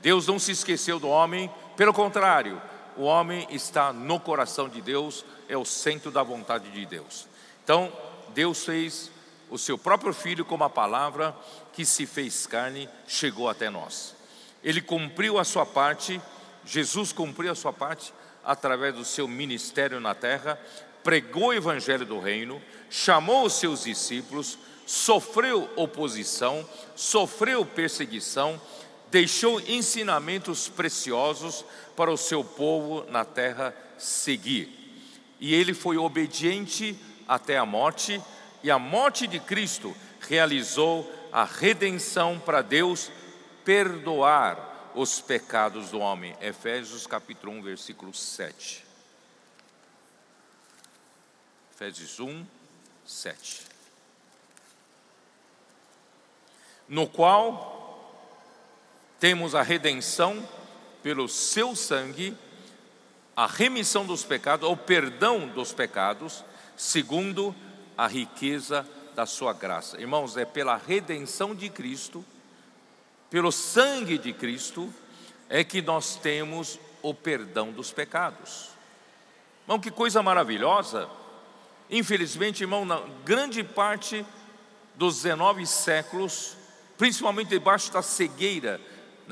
A: Deus não se esqueceu do homem, pelo contrário, o homem está no coração de Deus, é o centro da vontade de Deus. Então, Deus fez o seu próprio filho como a palavra que se fez carne, chegou até nós. Ele cumpriu a sua parte, Jesus cumpriu a sua parte através do seu ministério na terra, pregou o evangelho do reino, chamou os seus discípulos, sofreu oposição, sofreu perseguição, deixou ensinamentos preciosos para o seu povo na terra seguir. E ele foi obediente até a morte, e a morte de Cristo realizou a redenção para Deus perdoar os pecados do homem. Efésios capítulo 1, versículo 7. Efésios 1, 7. No qual temos a redenção pelo seu sangue, a remissão dos pecados, ou perdão dos pecados, segundo a riqueza da sua graça. Irmãos, é pela redenção de Cristo, pelo sangue de Cristo, é que nós temos o perdão dos pecados. Irmão, que coisa maravilhosa! Infelizmente, irmão, na grande parte dos 19 séculos, principalmente debaixo da cegueira,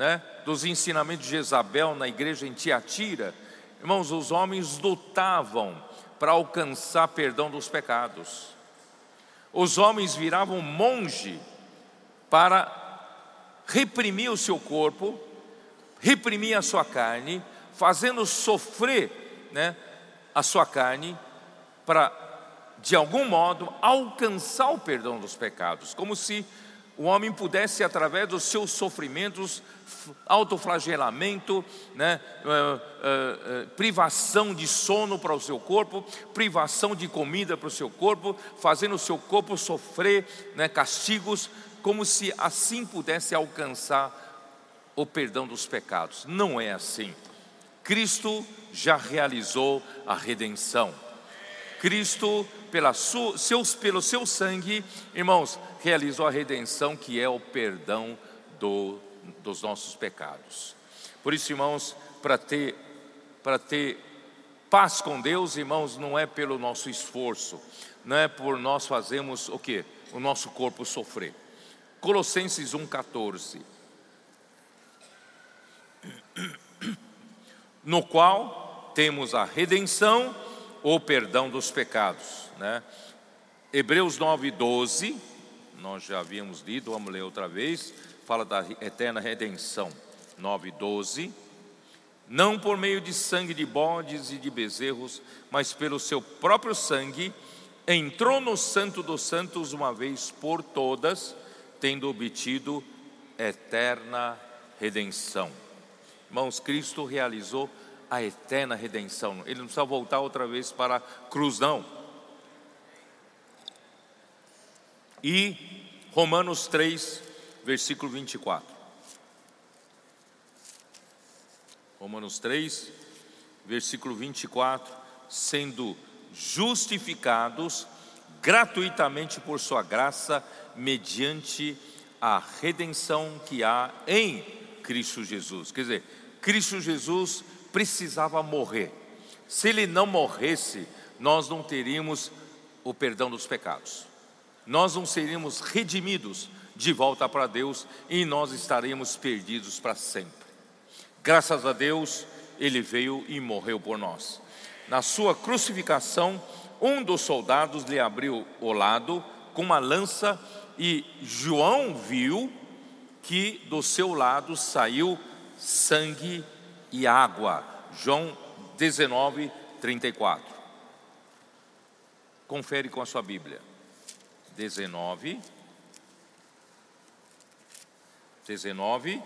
A: né, dos ensinamentos de Jezabel na igreja em Tiatira, irmãos, os homens lutavam para alcançar perdão dos pecados. Os homens viravam monge para reprimir o seu corpo, reprimir a sua carne, fazendo sofrer né, a sua carne, para, de algum modo, alcançar o perdão dos pecados, como se o homem pudesse, através dos seus sofrimentos, autoflagelamento, né, uh, uh, uh, privação de sono para o seu corpo, privação de comida para o seu corpo, fazendo o seu corpo sofrer né, castigos, como se assim pudesse alcançar o perdão dos pecados. Não é assim. Cristo já realizou a redenção. Cristo, pela sua, seus, pelo seu sangue, irmãos, realizou a redenção que é o perdão do, dos nossos pecados. Por isso, irmãos, para ter, para ter paz com Deus, irmãos, não é pelo nosso esforço, não é por nós fazermos o que? O nosso corpo sofrer. Colossenses 1,14. No qual temos a redenção ou perdão dos pecados. Né? Hebreus 9,12, nós já havíamos lido, vamos ler outra vez, fala da eterna redenção. 9,12. Não por meio de sangue de bodes e de bezerros, mas pelo seu próprio sangue, entrou no Santo dos Santos uma vez por todas tendo obtido eterna redenção. Irmãos, Cristo realizou a eterna redenção. Ele não precisa voltar outra vez para a cruz, não. E Romanos 3, versículo 24. Romanos 3, versículo 24. Sendo justificados gratuitamente por Sua graça, mediante a redenção que há em Cristo Jesus. Quer dizer, Cristo Jesus precisava morrer. Se ele não morresse, nós não teríamos o perdão dos pecados. Nós não seríamos redimidos de volta para Deus e nós estaríamos perdidos para sempre. Graças a Deus, ele veio e morreu por nós. Na sua crucificação, um dos soldados lhe abriu o lado com uma lança e João viu que do seu lado saiu sangue e água. João 19, 34. Confere com a sua Bíblia. 19, 19,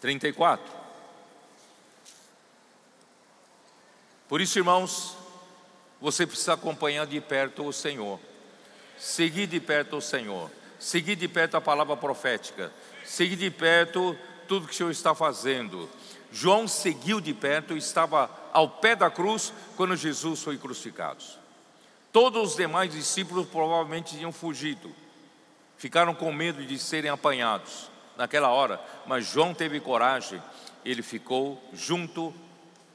A: 34. Por isso, irmãos, você precisa acompanhar de perto o Senhor. Seguir de perto o Senhor, seguir de perto a palavra profética, seguir de perto tudo que o Senhor está fazendo. João seguiu de perto, estava ao pé da cruz quando Jesus foi crucificado. Todos os demais discípulos provavelmente tinham fugido, ficaram com medo de serem apanhados naquela hora, mas João teve coragem, ele ficou junto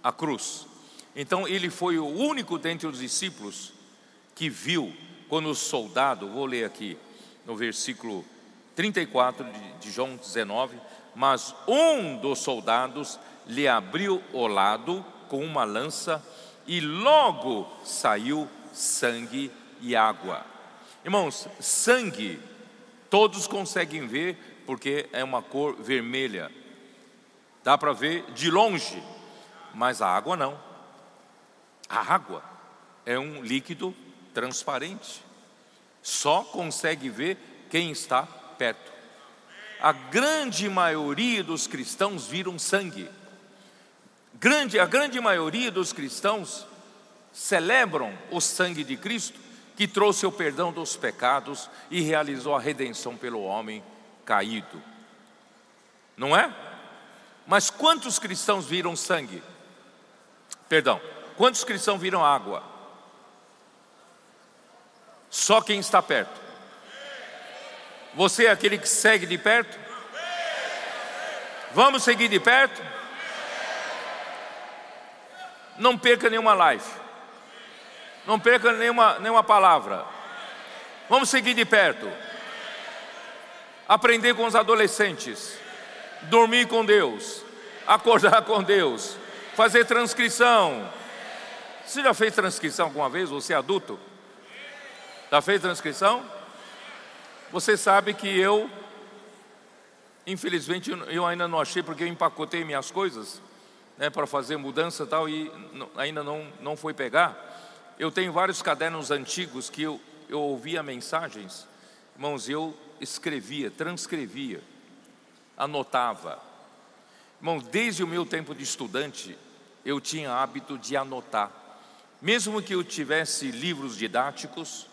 A: à cruz. Então ele foi o único dentre os discípulos que viu quando o soldado, vou ler aqui no versículo 34 de João 19, mas um dos soldados lhe abriu o lado com uma lança e logo saiu sangue e água. Irmãos, sangue todos conseguem ver porque é uma cor vermelha. Dá para ver de longe, mas a água não. A água é um líquido transparente. Só consegue ver quem está perto. A grande maioria dos cristãos viram sangue. Grande, a grande maioria dos cristãos celebram o sangue de Cristo, que trouxe o perdão dos pecados e realizou a redenção pelo homem caído. Não é? Mas quantos cristãos viram sangue? Perdão, quantos cristãos viram água? Só quem está perto. Você é aquele que segue de perto? Vamos seguir de perto? Não perca nenhuma live. Não perca nenhuma, nenhuma palavra. Vamos seguir de perto. Aprender com os adolescentes. Dormir com Deus. Acordar com Deus. Fazer transcrição. Você já fez transcrição alguma vez? Você é adulto? Já fez transcrição? Você sabe que eu, infelizmente, eu ainda não achei porque eu empacotei minhas coisas né, para fazer mudança e tal e ainda não, não foi pegar. Eu tenho vários cadernos antigos que eu, eu ouvia mensagens, irmãos, eu escrevia, transcrevia, anotava. Irmãos, desde o meu tempo de estudante, eu tinha hábito de anotar. Mesmo que eu tivesse livros didáticos,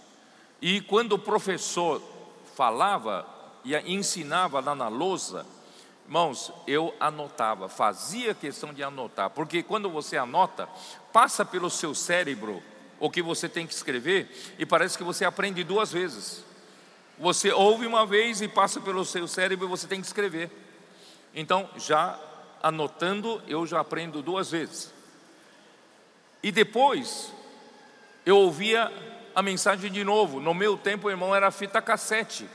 A: e quando o professor falava e ensinava lá na lousa, irmãos, eu anotava, fazia questão de anotar, porque quando você anota, passa pelo seu cérebro o que você tem que escrever e parece que você aprende duas vezes. Você ouve uma vez e passa pelo seu cérebro e você tem que escrever. Então, já anotando, eu já aprendo duas vezes. E depois, eu ouvia a mensagem de novo. No meu tempo, irmão, era fita cassete.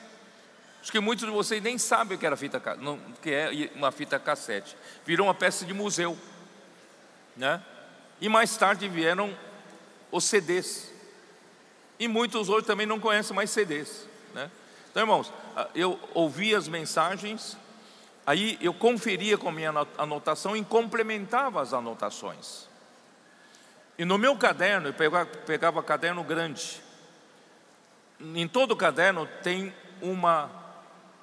A: Acho que muitos de vocês nem sabem o que era fita, não, que é uma fita cassete. Virou uma peça de museu, né? E mais tarde vieram os CDs. E muitos hoje também não conhecem mais CDs, né? Então, irmãos, eu ouvia as mensagens, aí eu conferia com a minha anotação e complementava as anotações. E no meu caderno, eu pegava, pegava caderno grande. Em todo caderno tem uma,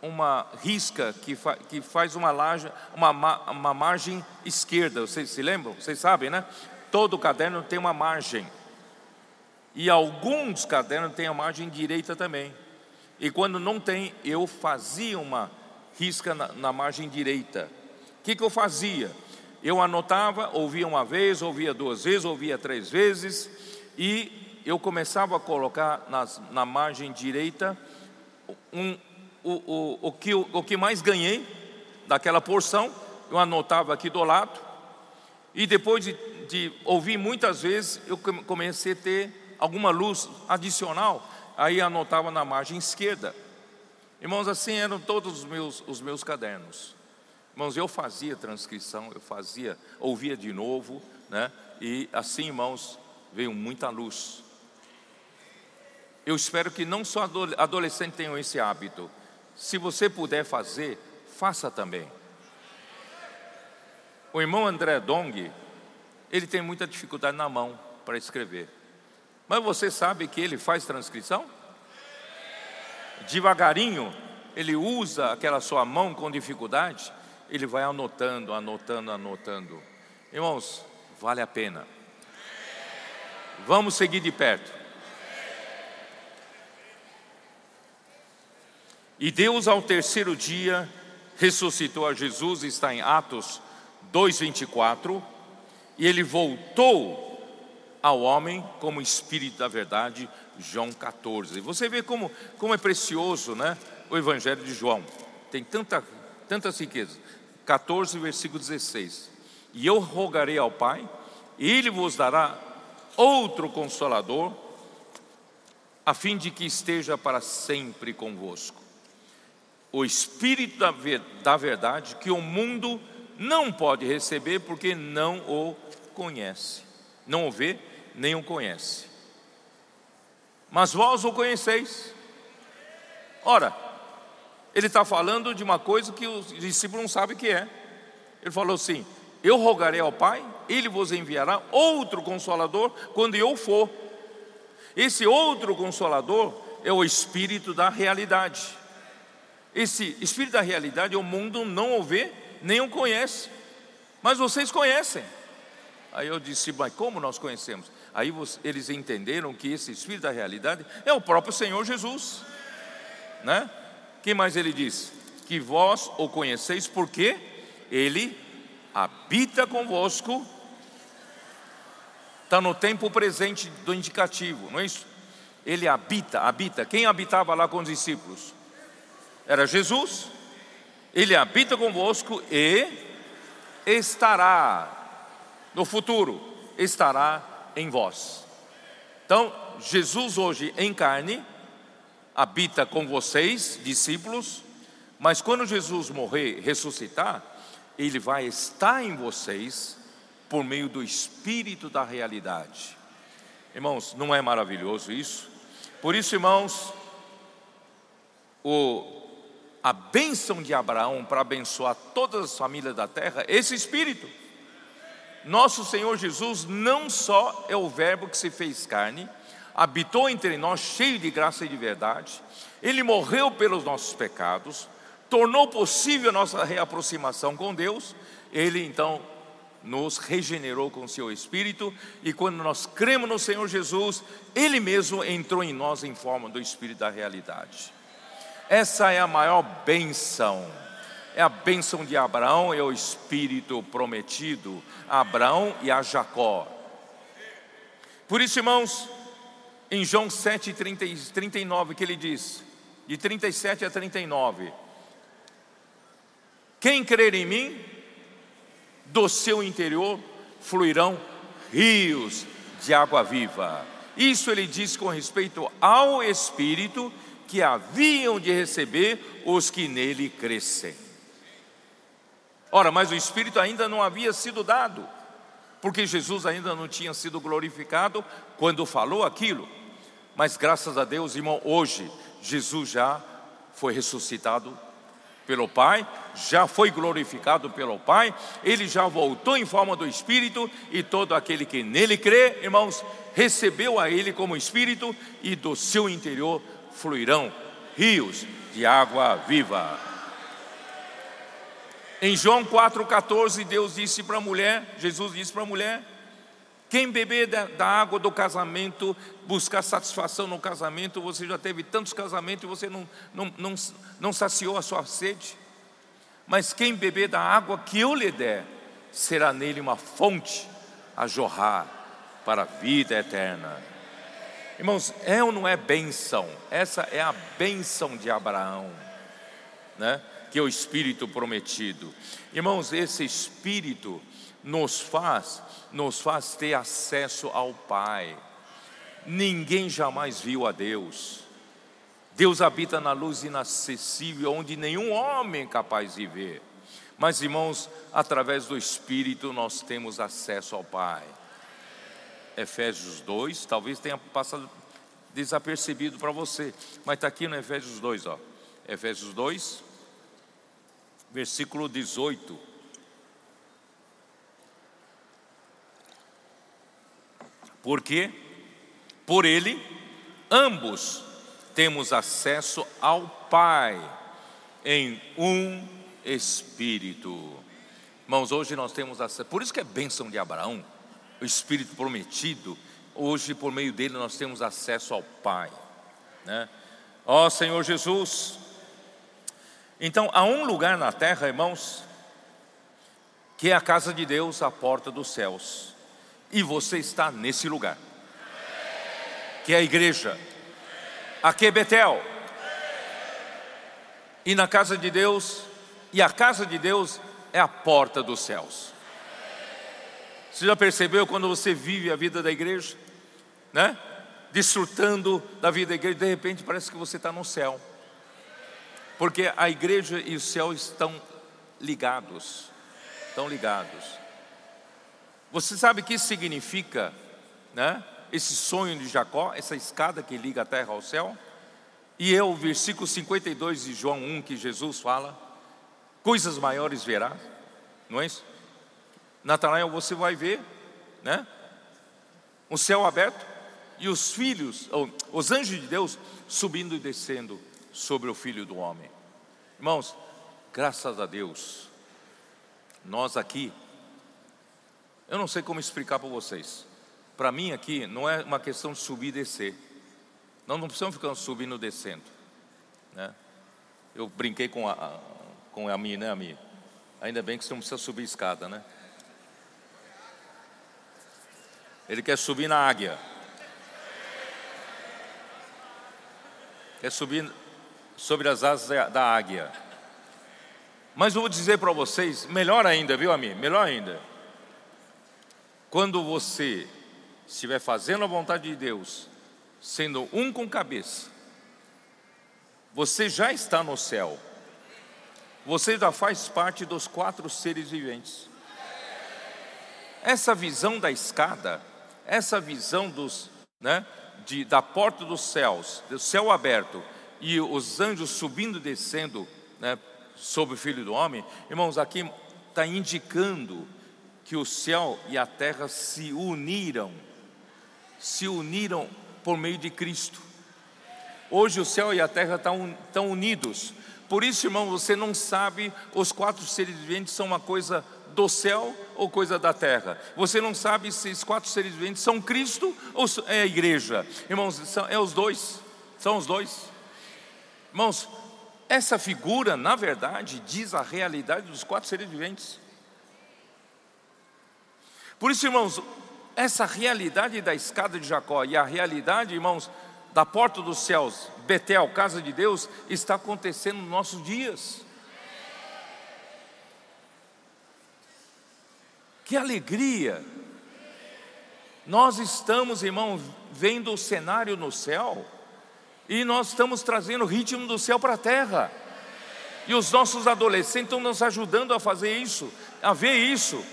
A: uma risca que, fa, que faz uma, laje, uma, uma margem esquerda. Vocês se lembram? Vocês sabem, né? Todo caderno tem uma margem. E alguns cadernos têm a margem direita também. E quando não tem, eu fazia uma risca na, na margem direita. O que, que eu fazia? Eu anotava, ouvia uma vez, ouvia duas vezes, ouvia três vezes, e eu começava a colocar nas, na margem direita um, o, o, o, que, o, o que mais ganhei daquela porção, eu anotava aqui do lado, e depois de, de ouvir muitas vezes, eu comecei a ter alguma luz adicional, aí anotava na margem esquerda. Irmãos, assim eram todos os meus, os meus cadernos. Irmãos, eu fazia transcrição, eu fazia, ouvia de novo, né? E assim, irmãos, veio muita luz. Eu espero que não só adolescentes tenham esse hábito. Se você puder fazer, faça também. O irmão André Dong, ele tem muita dificuldade na mão para escrever. Mas você sabe que ele faz transcrição? Devagarinho, ele usa aquela sua mão com dificuldade ele vai anotando, anotando, anotando. Irmãos, vale a pena. Vamos seguir de perto. E Deus, ao terceiro dia, ressuscitou a Jesus, está em Atos 2,24, e ele voltou ao homem como Espírito da verdade, João 14. Você vê como, como é precioso né, o Evangelho de João, tem tanta, tantas riquezas. 14, versículo 16: E eu rogarei ao Pai, e Ele vos dará outro consolador, a fim de que esteja para sempre convosco. O Espírito da verdade, que o mundo não pode receber, porque não o conhece, não o vê, nem o conhece. Mas vós o conheceis. Ora, ele está falando de uma coisa que os discípulos não sabem que é. Ele falou assim: Eu rogarei ao Pai, ele vos enviará outro consolador quando eu for. Esse outro consolador é o espírito da realidade. Esse espírito da realidade o mundo não o vê, nem o conhece, mas vocês conhecem. Aí eu disse, mas como nós conhecemos? Aí eles entenderam que esse espírito da realidade é o próprio Senhor Jesus, né? que mais ele diz? Que vós o conheceis porque ele habita convosco. Está no tempo presente do indicativo, não é isso? Ele habita, habita. Quem habitava lá com os discípulos? Era Jesus. Ele habita convosco e estará no futuro, estará em vós. Então, Jesus hoje em carne habita com vocês, discípulos, mas quando Jesus morrer, ressuscitar, ele vai estar em vocês por meio do espírito da realidade. Irmãos, não é maravilhoso isso? Por isso, irmãos, o, a bênção de Abraão para abençoar todas as famílias da terra, esse Espírito. Nosso Senhor Jesus não só é o Verbo que se fez carne, habitou entre nós cheio de graça e de verdade, ele morreu pelos nossos pecados, tornou possível a nossa reaproximação com Deus, ele então nos regenerou com o seu Espírito, e quando nós cremos no Senhor Jesus, Ele mesmo entrou em nós em forma do Espírito da realidade. Essa é a maior benção, é a benção de Abraão, é o Espírito prometido a Abraão e a Jacó. Por isso, irmãos, em João 7, 30, 39, que ele diz, de 37 a 39, quem crer em mim, do seu interior fluirão rios de água viva. Isso ele diz com respeito ao Espírito que haviam de receber os que nele crescem. Ora, mas o Espírito ainda não havia sido dado, porque Jesus ainda não tinha sido glorificado quando falou aquilo. Mas graças a Deus, irmão, hoje Jesus já foi ressuscitado pelo Pai, já foi glorificado pelo Pai, ele já voltou em forma do Espírito, e todo aquele que nele crê, irmãos, recebeu a ele como Espírito, e do seu interior fluirão rios de água viva. Em João 4,14, Deus disse para a mulher, Jesus disse para a mulher: quem beber da, da, água do casamento, buscar satisfação no casamento, você já teve tantos casamentos e você não, não, não, não saciou a sua sede. Mas quem beber da água que eu lhe der, será nele uma fonte a jorrar para a vida eterna. Irmãos, é ou não é benção? Essa é a benção de Abraão, né? Que é o Espírito prometido. Irmãos, esse Espírito nos faz, nos faz ter acesso ao Pai. Ninguém jamais viu a Deus. Deus habita na luz inacessível, onde nenhum homem é capaz de ver. Mas, irmãos, através do Espírito nós temos acesso ao Pai. Efésios 2, talvez tenha passado desapercebido para você, mas está aqui no Efésios 2, ó. Efésios 2, versículo 18. Porque por ele ambos temos acesso ao Pai em um espírito. Irmãos, hoje nós temos acesso, por isso que é bênção de Abraão, o espírito prometido. Hoje, por meio dele, nós temos acesso ao Pai, né? Ó Senhor Jesus, então, há um lugar na terra, irmãos, que é a casa de Deus, a porta dos céus, e você está nesse lugar, que é a igreja, aqui é Betel, e na casa de Deus, e a casa de Deus é a porta dos céus. Você já percebeu quando você vive a vida da igreja, né? Desfrutando da vida da igreja, de repente parece que você está no céu porque a igreja e o céu estão ligados, estão ligados. Você sabe o que significa, né? Esse sonho de Jacó, essa escada que liga a terra ao céu? E é o versículo 52 de João 1 que Jesus fala: coisas maiores verá, não é isso? Natanael, você vai ver, né? O céu aberto e os filhos, os anjos de Deus subindo e descendo sobre o Filho do Homem. Irmãos, graças a Deus, nós aqui, eu não sei como explicar para vocês. Para mim aqui não é uma questão de subir e descer. Nós não precisamos ficar subindo e descendo. Né? Eu brinquei com a, com a minha, né, a minha. Ainda bem que você não precisa subir escada, né? Ele quer subir na águia. Quer subir sobre as asas da águia. Mas eu vou dizer para vocês, melhor ainda, viu, amigo? Melhor ainda. Quando você estiver fazendo a vontade de Deus, sendo um com cabeça, você já está no céu. Você já faz parte dos quatro seres viventes. Essa visão da escada, essa visão dos né, de, da porta dos céus, do céu aberto, e os anjos subindo e descendo né, sobre o Filho do Homem, irmãos, aqui está indicando que o céu e a terra se uniram, se uniram por meio de Cristo. Hoje o céu e a terra estão, unidos. Por isso, irmão, você não sabe os quatro seres viventes são uma coisa do céu ou coisa da terra. Você não sabe se esses quatro seres viventes são Cristo ou é a igreja. Irmãos, são, é os dois. São os dois. Irmãos, essa figura, na verdade, diz a realidade dos quatro seres viventes. Por isso, irmãos, essa realidade da escada de Jacó e a realidade, irmãos, da porta dos céus, Betel, casa de Deus, está acontecendo nos nossos dias. Que alegria! Nós estamos, irmão, vendo o cenário no céu e nós estamos trazendo o ritmo do céu para a terra. E os nossos adolescentes estão nos ajudando a fazer isso, a ver isso.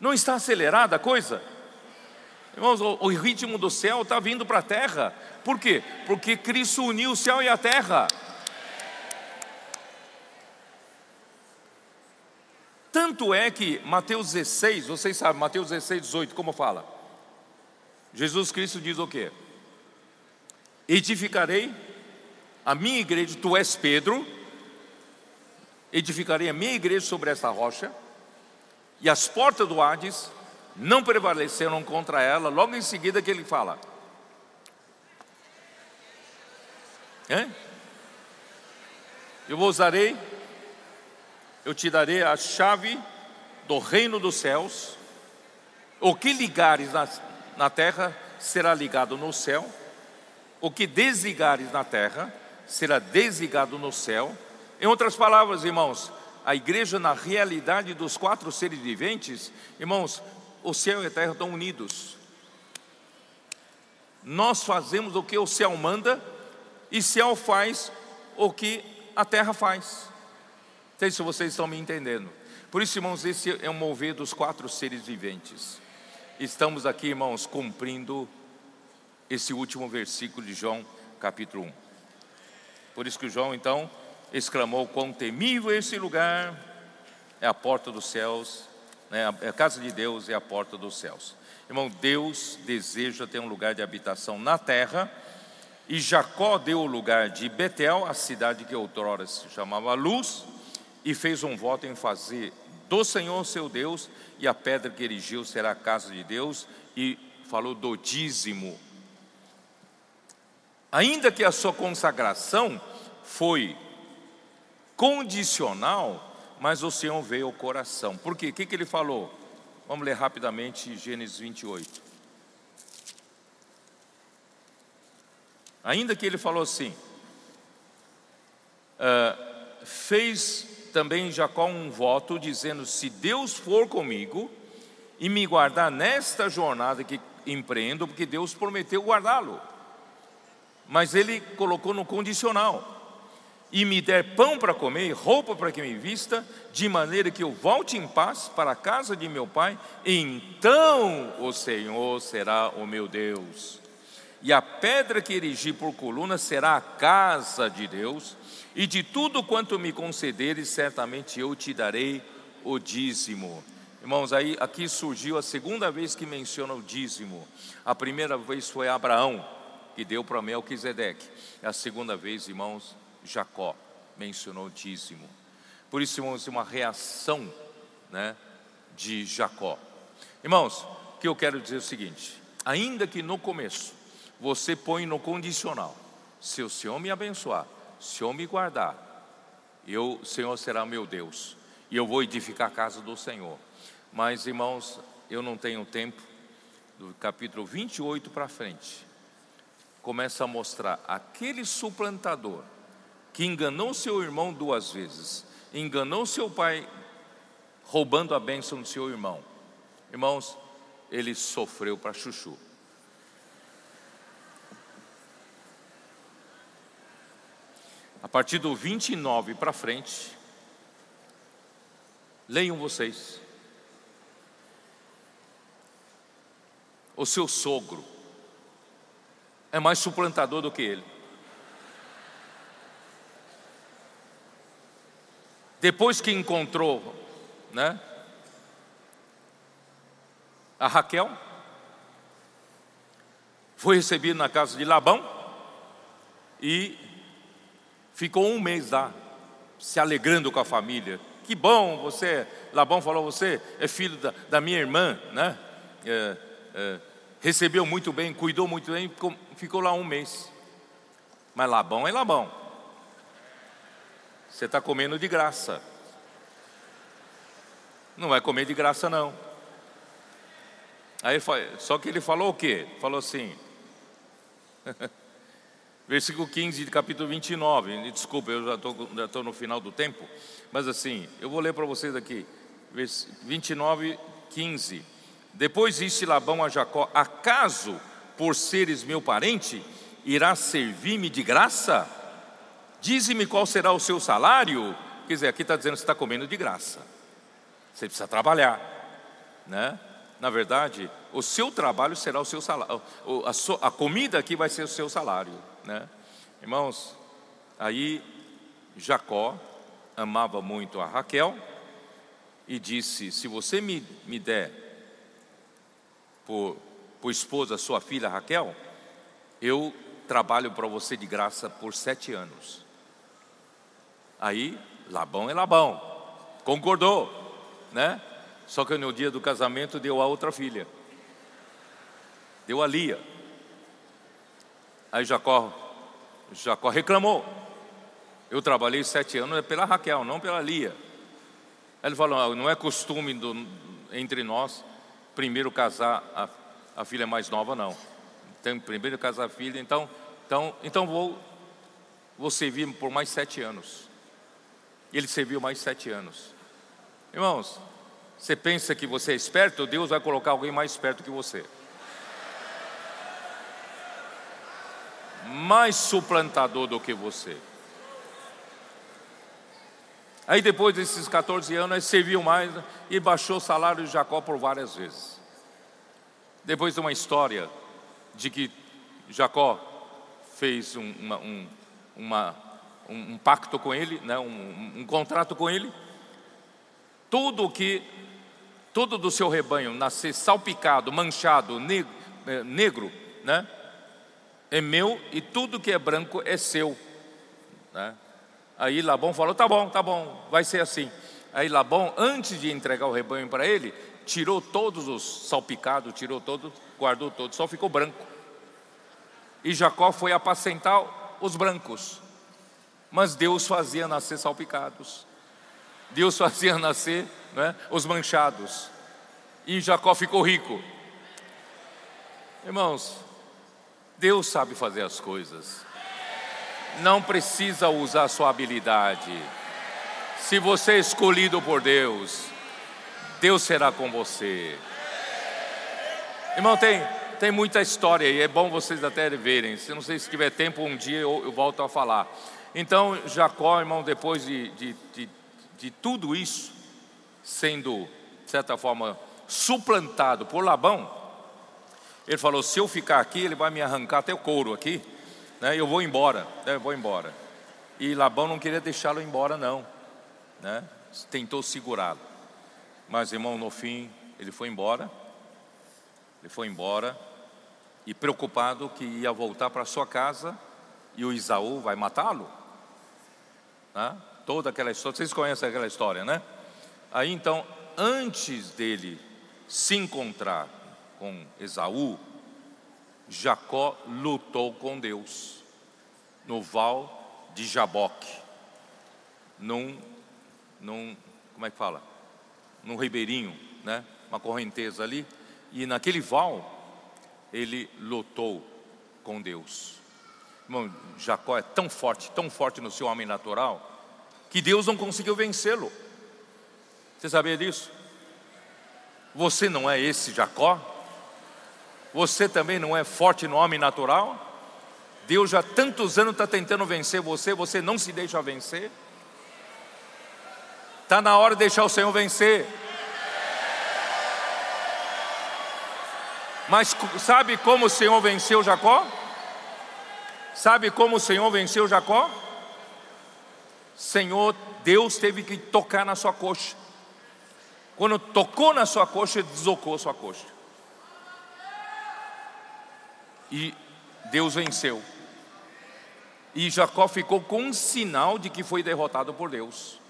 A: Não está acelerada a coisa? Irmãos, o, ritmo do céu está vindo para a terra. Por quê? Porque Cristo uniu o céu e a terra. Tanto é que Mateus 16, vocês sabem, Mateus 16, 18, como fala? Jesus Cristo diz o quê? Edificarei a minha igreja, tu és Pedro, edificarei a minha igreja sobre esta rocha, e as portas do Hades não prevaleceram contra ela, logo em seguida que ele fala. Eu vos darei eu te darei a chave do reino dos céus. O que ligares na, na terra será ligado no céu. O que desligares na terra será desligado no céu. Em outras palavras, irmãos, a igreja, na realidade dos quatro seres viventes, irmãos, o céu e a terra estão unidos. Nós fazemos o que o céu manda e o céu faz o que a terra faz sei se vocês estão me entendendo. Por isso, irmãos, esse é o mover dos quatro seres viventes. Estamos aqui, irmãos, cumprindo esse último versículo de João, capítulo 1. Por isso que João, então, exclamou: Quão temível é esse lugar! É a porta dos céus, né? é a casa de Deus, é a porta dos céus. Irmão, Deus deseja ter um lugar de habitação na terra, e Jacó deu o lugar de Betel, a cidade que outrora se chamava Luz, e fez um voto em fazer do Senhor seu Deus, e a pedra que erigiu será a casa de Deus, e falou do dízimo. Ainda que a sua consagração foi condicional, mas o Senhor veio ao coração. Por quê? O que, ele falou? Vamos ler rapidamente Gênesis 28. Ainda que ele falou assim, uh, fez também Jacó um voto, dizendo: Se Deus for comigo e me guardar nesta jornada que empreendo, porque Deus prometeu guardá-lo. Mas ele colocou no condicional: e me der pão para comer, roupa para que me vista, de maneira que eu volte em paz para a casa de meu pai, então o Senhor será o meu Deus. E a pedra que erigi por coluna será a casa de Deus, e de tudo quanto me concederes, certamente eu te darei o dízimo. Irmãos, aí aqui surgiu a segunda vez que menciona o dízimo. A primeira vez foi Abraão, que deu para Melquisedeque. A segunda vez, irmãos, Jacó mencionou o dízimo. Por isso, irmãos, uma reação né, de Jacó. Irmãos, o que eu quero dizer é o seguinte: ainda que no começo você põe no condicional, se o Senhor me abençoar, se eu me guardar, eu, o Senhor será meu Deus, e eu vou edificar a casa do Senhor. Mas, irmãos, eu não tenho tempo, do capítulo 28 para frente, começa a mostrar aquele suplantador que enganou seu irmão duas vezes, enganou seu pai roubando a bênção do seu irmão. Irmãos, ele sofreu para chuchu. a partir do 29 para frente, leiam vocês. o seu sogro, é mais suplantador do que ele. Depois que encontrou, né, a Raquel, foi recebido na casa de Labão e ficou um mês lá, se alegrando com a família. Que bom você, Labão falou, você é filho da, da minha irmã, né? É, é, recebeu muito bem, cuidou muito bem, ficou, lá um mês. Mas Labão é Labão. Você está comendo de graça. Não vai comer de graça, não. Aí, só que ele falou o quê? Falou assim, versículo 15 de capítulo 29. Desculpa, eu já estou no final do tempo, mas assim, eu vou ler para vocês aqui, 29, 15. Depois disse Labão a Jacó: Acaso, por seres meu parente, irá servir-me de graça? Dize-me qual será o seu salário. Quer dizer, aqui está dizendo que você está comendo de graça. Você precisa trabalhar, né? na verdade, o seu trabalho será o seu salário, a, comida aqui vai ser o seu salário, né? Irmãos, aí Jacó amava muito a Raquel e disse: Se você me, me der por, por esposa sua filha Raquel, eu trabalho para você de graça por sete anos. Aí Labão é Labão, concordou, né? Só que no dia do casamento deu a outra filha. Deu a Lia. Aí Jacó, Jacó reclamou. Eu trabalhei sete anos é pela Raquel, não pela Lia. Aí ele falou: ah, não é costume do, entre nós primeiro casar a, a filha mais nova, não. Primeiro casar a filha, então, então, então vou, vou servir por mais sete anos. Ele serviu mais sete anos. Irmãos, você pensa que você é esperto, Deus vai colocar alguém mais esperto que você. Mais suplantador do que você. Aí depois desses 14 anos, ele serviu mais e baixou o salário de Jacó por várias vezes. Depois de uma história de que Jacó fez um, uma, um, uma, um, pacto com ele, né, um, um contrato com ele, tudo o que todo do seu rebanho nascer salpicado, manchado, negro, é, negro né? é meu e tudo que é branco é seu. Né? Aí Labão falou: tá bom, tá bom, vai ser assim. Aí Labão, antes de entregar o rebanho para ele, tirou todos os salpicados, tirou todos, guardou todos, só ficou branco. E Jacó foi apacentar os brancos, mas Deus fazia nascer salpicados. Deus fazia nascer né, os manchados. E Jacó ficou rico. Irmãos, Deus sabe fazer as coisas. Não precisa usar sua habilidade. Se você é escolhido por Deus, Deus será com você. Irmão, tem, tem muita história e é bom vocês até verem. Se não sei se tiver tempo, um dia eu, eu volto a falar. Então, Jacó, irmão, depois de, de, de, de tudo isso, sendo, de certa forma, suplantado por Labão, ele falou: se eu ficar aqui, ele vai me arrancar até o couro aqui, né? Eu vou embora, né? eu vou embora. E Labão não queria deixá-lo embora, não, né? Tentou segurá-lo, mas irmão, no fim, ele foi embora. Ele foi embora e preocupado que ia voltar para sua casa e o Isaú vai matá-lo. Né? Toda aquela história, vocês conhecem aquela história, né? Aí então, antes dele se encontrar com Esaú, Jacó lutou com Deus no val de Jaboque, num, num como é que fala? Num ribeirinho, né? Uma correnteza ali, e naquele val ele lutou com Deus. Irmão, Jacó é tão forte, tão forte no seu homem natural, que Deus não conseguiu vencê-lo. Você sabia disso? Você não é esse Jacó? Você também não é forte no homem natural? Deus já tantos anos está tentando vencer você, você não se deixa vencer? Está na hora de deixar o Senhor vencer. Mas sabe como o Senhor venceu Jacó? Sabe como o Senhor venceu Jacó? Senhor, Deus teve que tocar na sua coxa. Quando tocou na sua coxa, deslocou a sua coxa. E Deus venceu. E Jacó ficou com um sinal de que foi derrotado por Deus.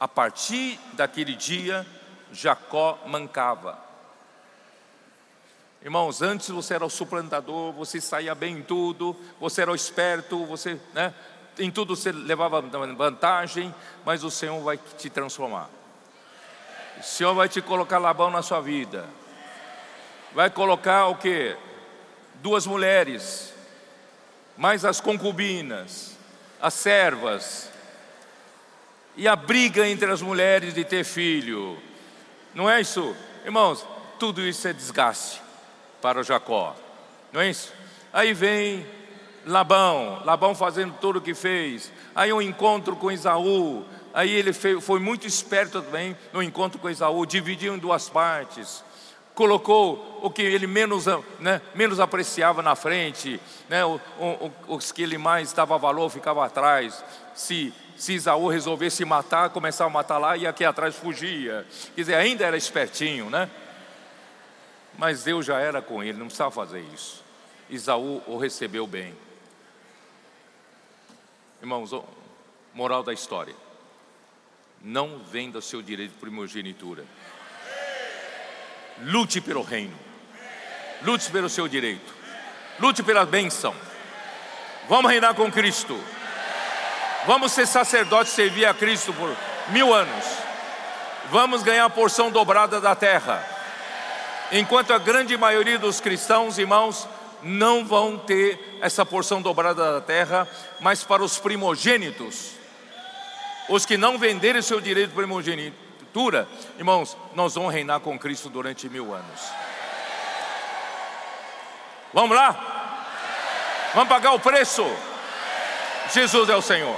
A: A partir daquele dia, Jacó mancava. Irmãos, antes você era o suplantador, você saía bem em tudo, você era o esperto, você, né, em tudo você levava vantagem, mas o Senhor vai te transformar. O Senhor vai te colocar Labão na sua vida. Vai colocar o que? Duas mulheres, mais as concubinas, as servas, e a briga entre as mulheres de ter filho. Não é isso? Irmãos, tudo isso é desgaste para Jacó. Não é isso? Aí vem Labão, Labão fazendo tudo o que fez. Aí um encontro com Isaú. Aí ele foi muito esperto também no encontro com Isaú, dividiu em duas partes. Colocou o que ele menos, né, menos apreciava na frente, né, o, o, os que ele mais dava valor ficava atrás. Se, se Isaú resolvesse matar, começava a matar lá e aqui atrás fugia. Quer dizer, ainda era espertinho, né? Mas Deus já era com ele, não precisava fazer isso. Isaú o recebeu bem. Irmãos, moral da história: não venda seu direito de primogenitura. Lute pelo reino. Lute pelo seu direito. Lute pela bênção. Vamos reinar com Cristo. Vamos ser sacerdotes, servir a Cristo por mil anos. Vamos ganhar a porção dobrada da terra enquanto a grande maioria dos cristãos, irmãos, não vão ter essa porção dobrada da terra, mas para os primogênitos, os que não venderem seu direito de primogenitura, irmãos, nós vamos reinar com Cristo durante mil anos. Vamos lá? Vamos pagar o preço? Jesus é o Senhor.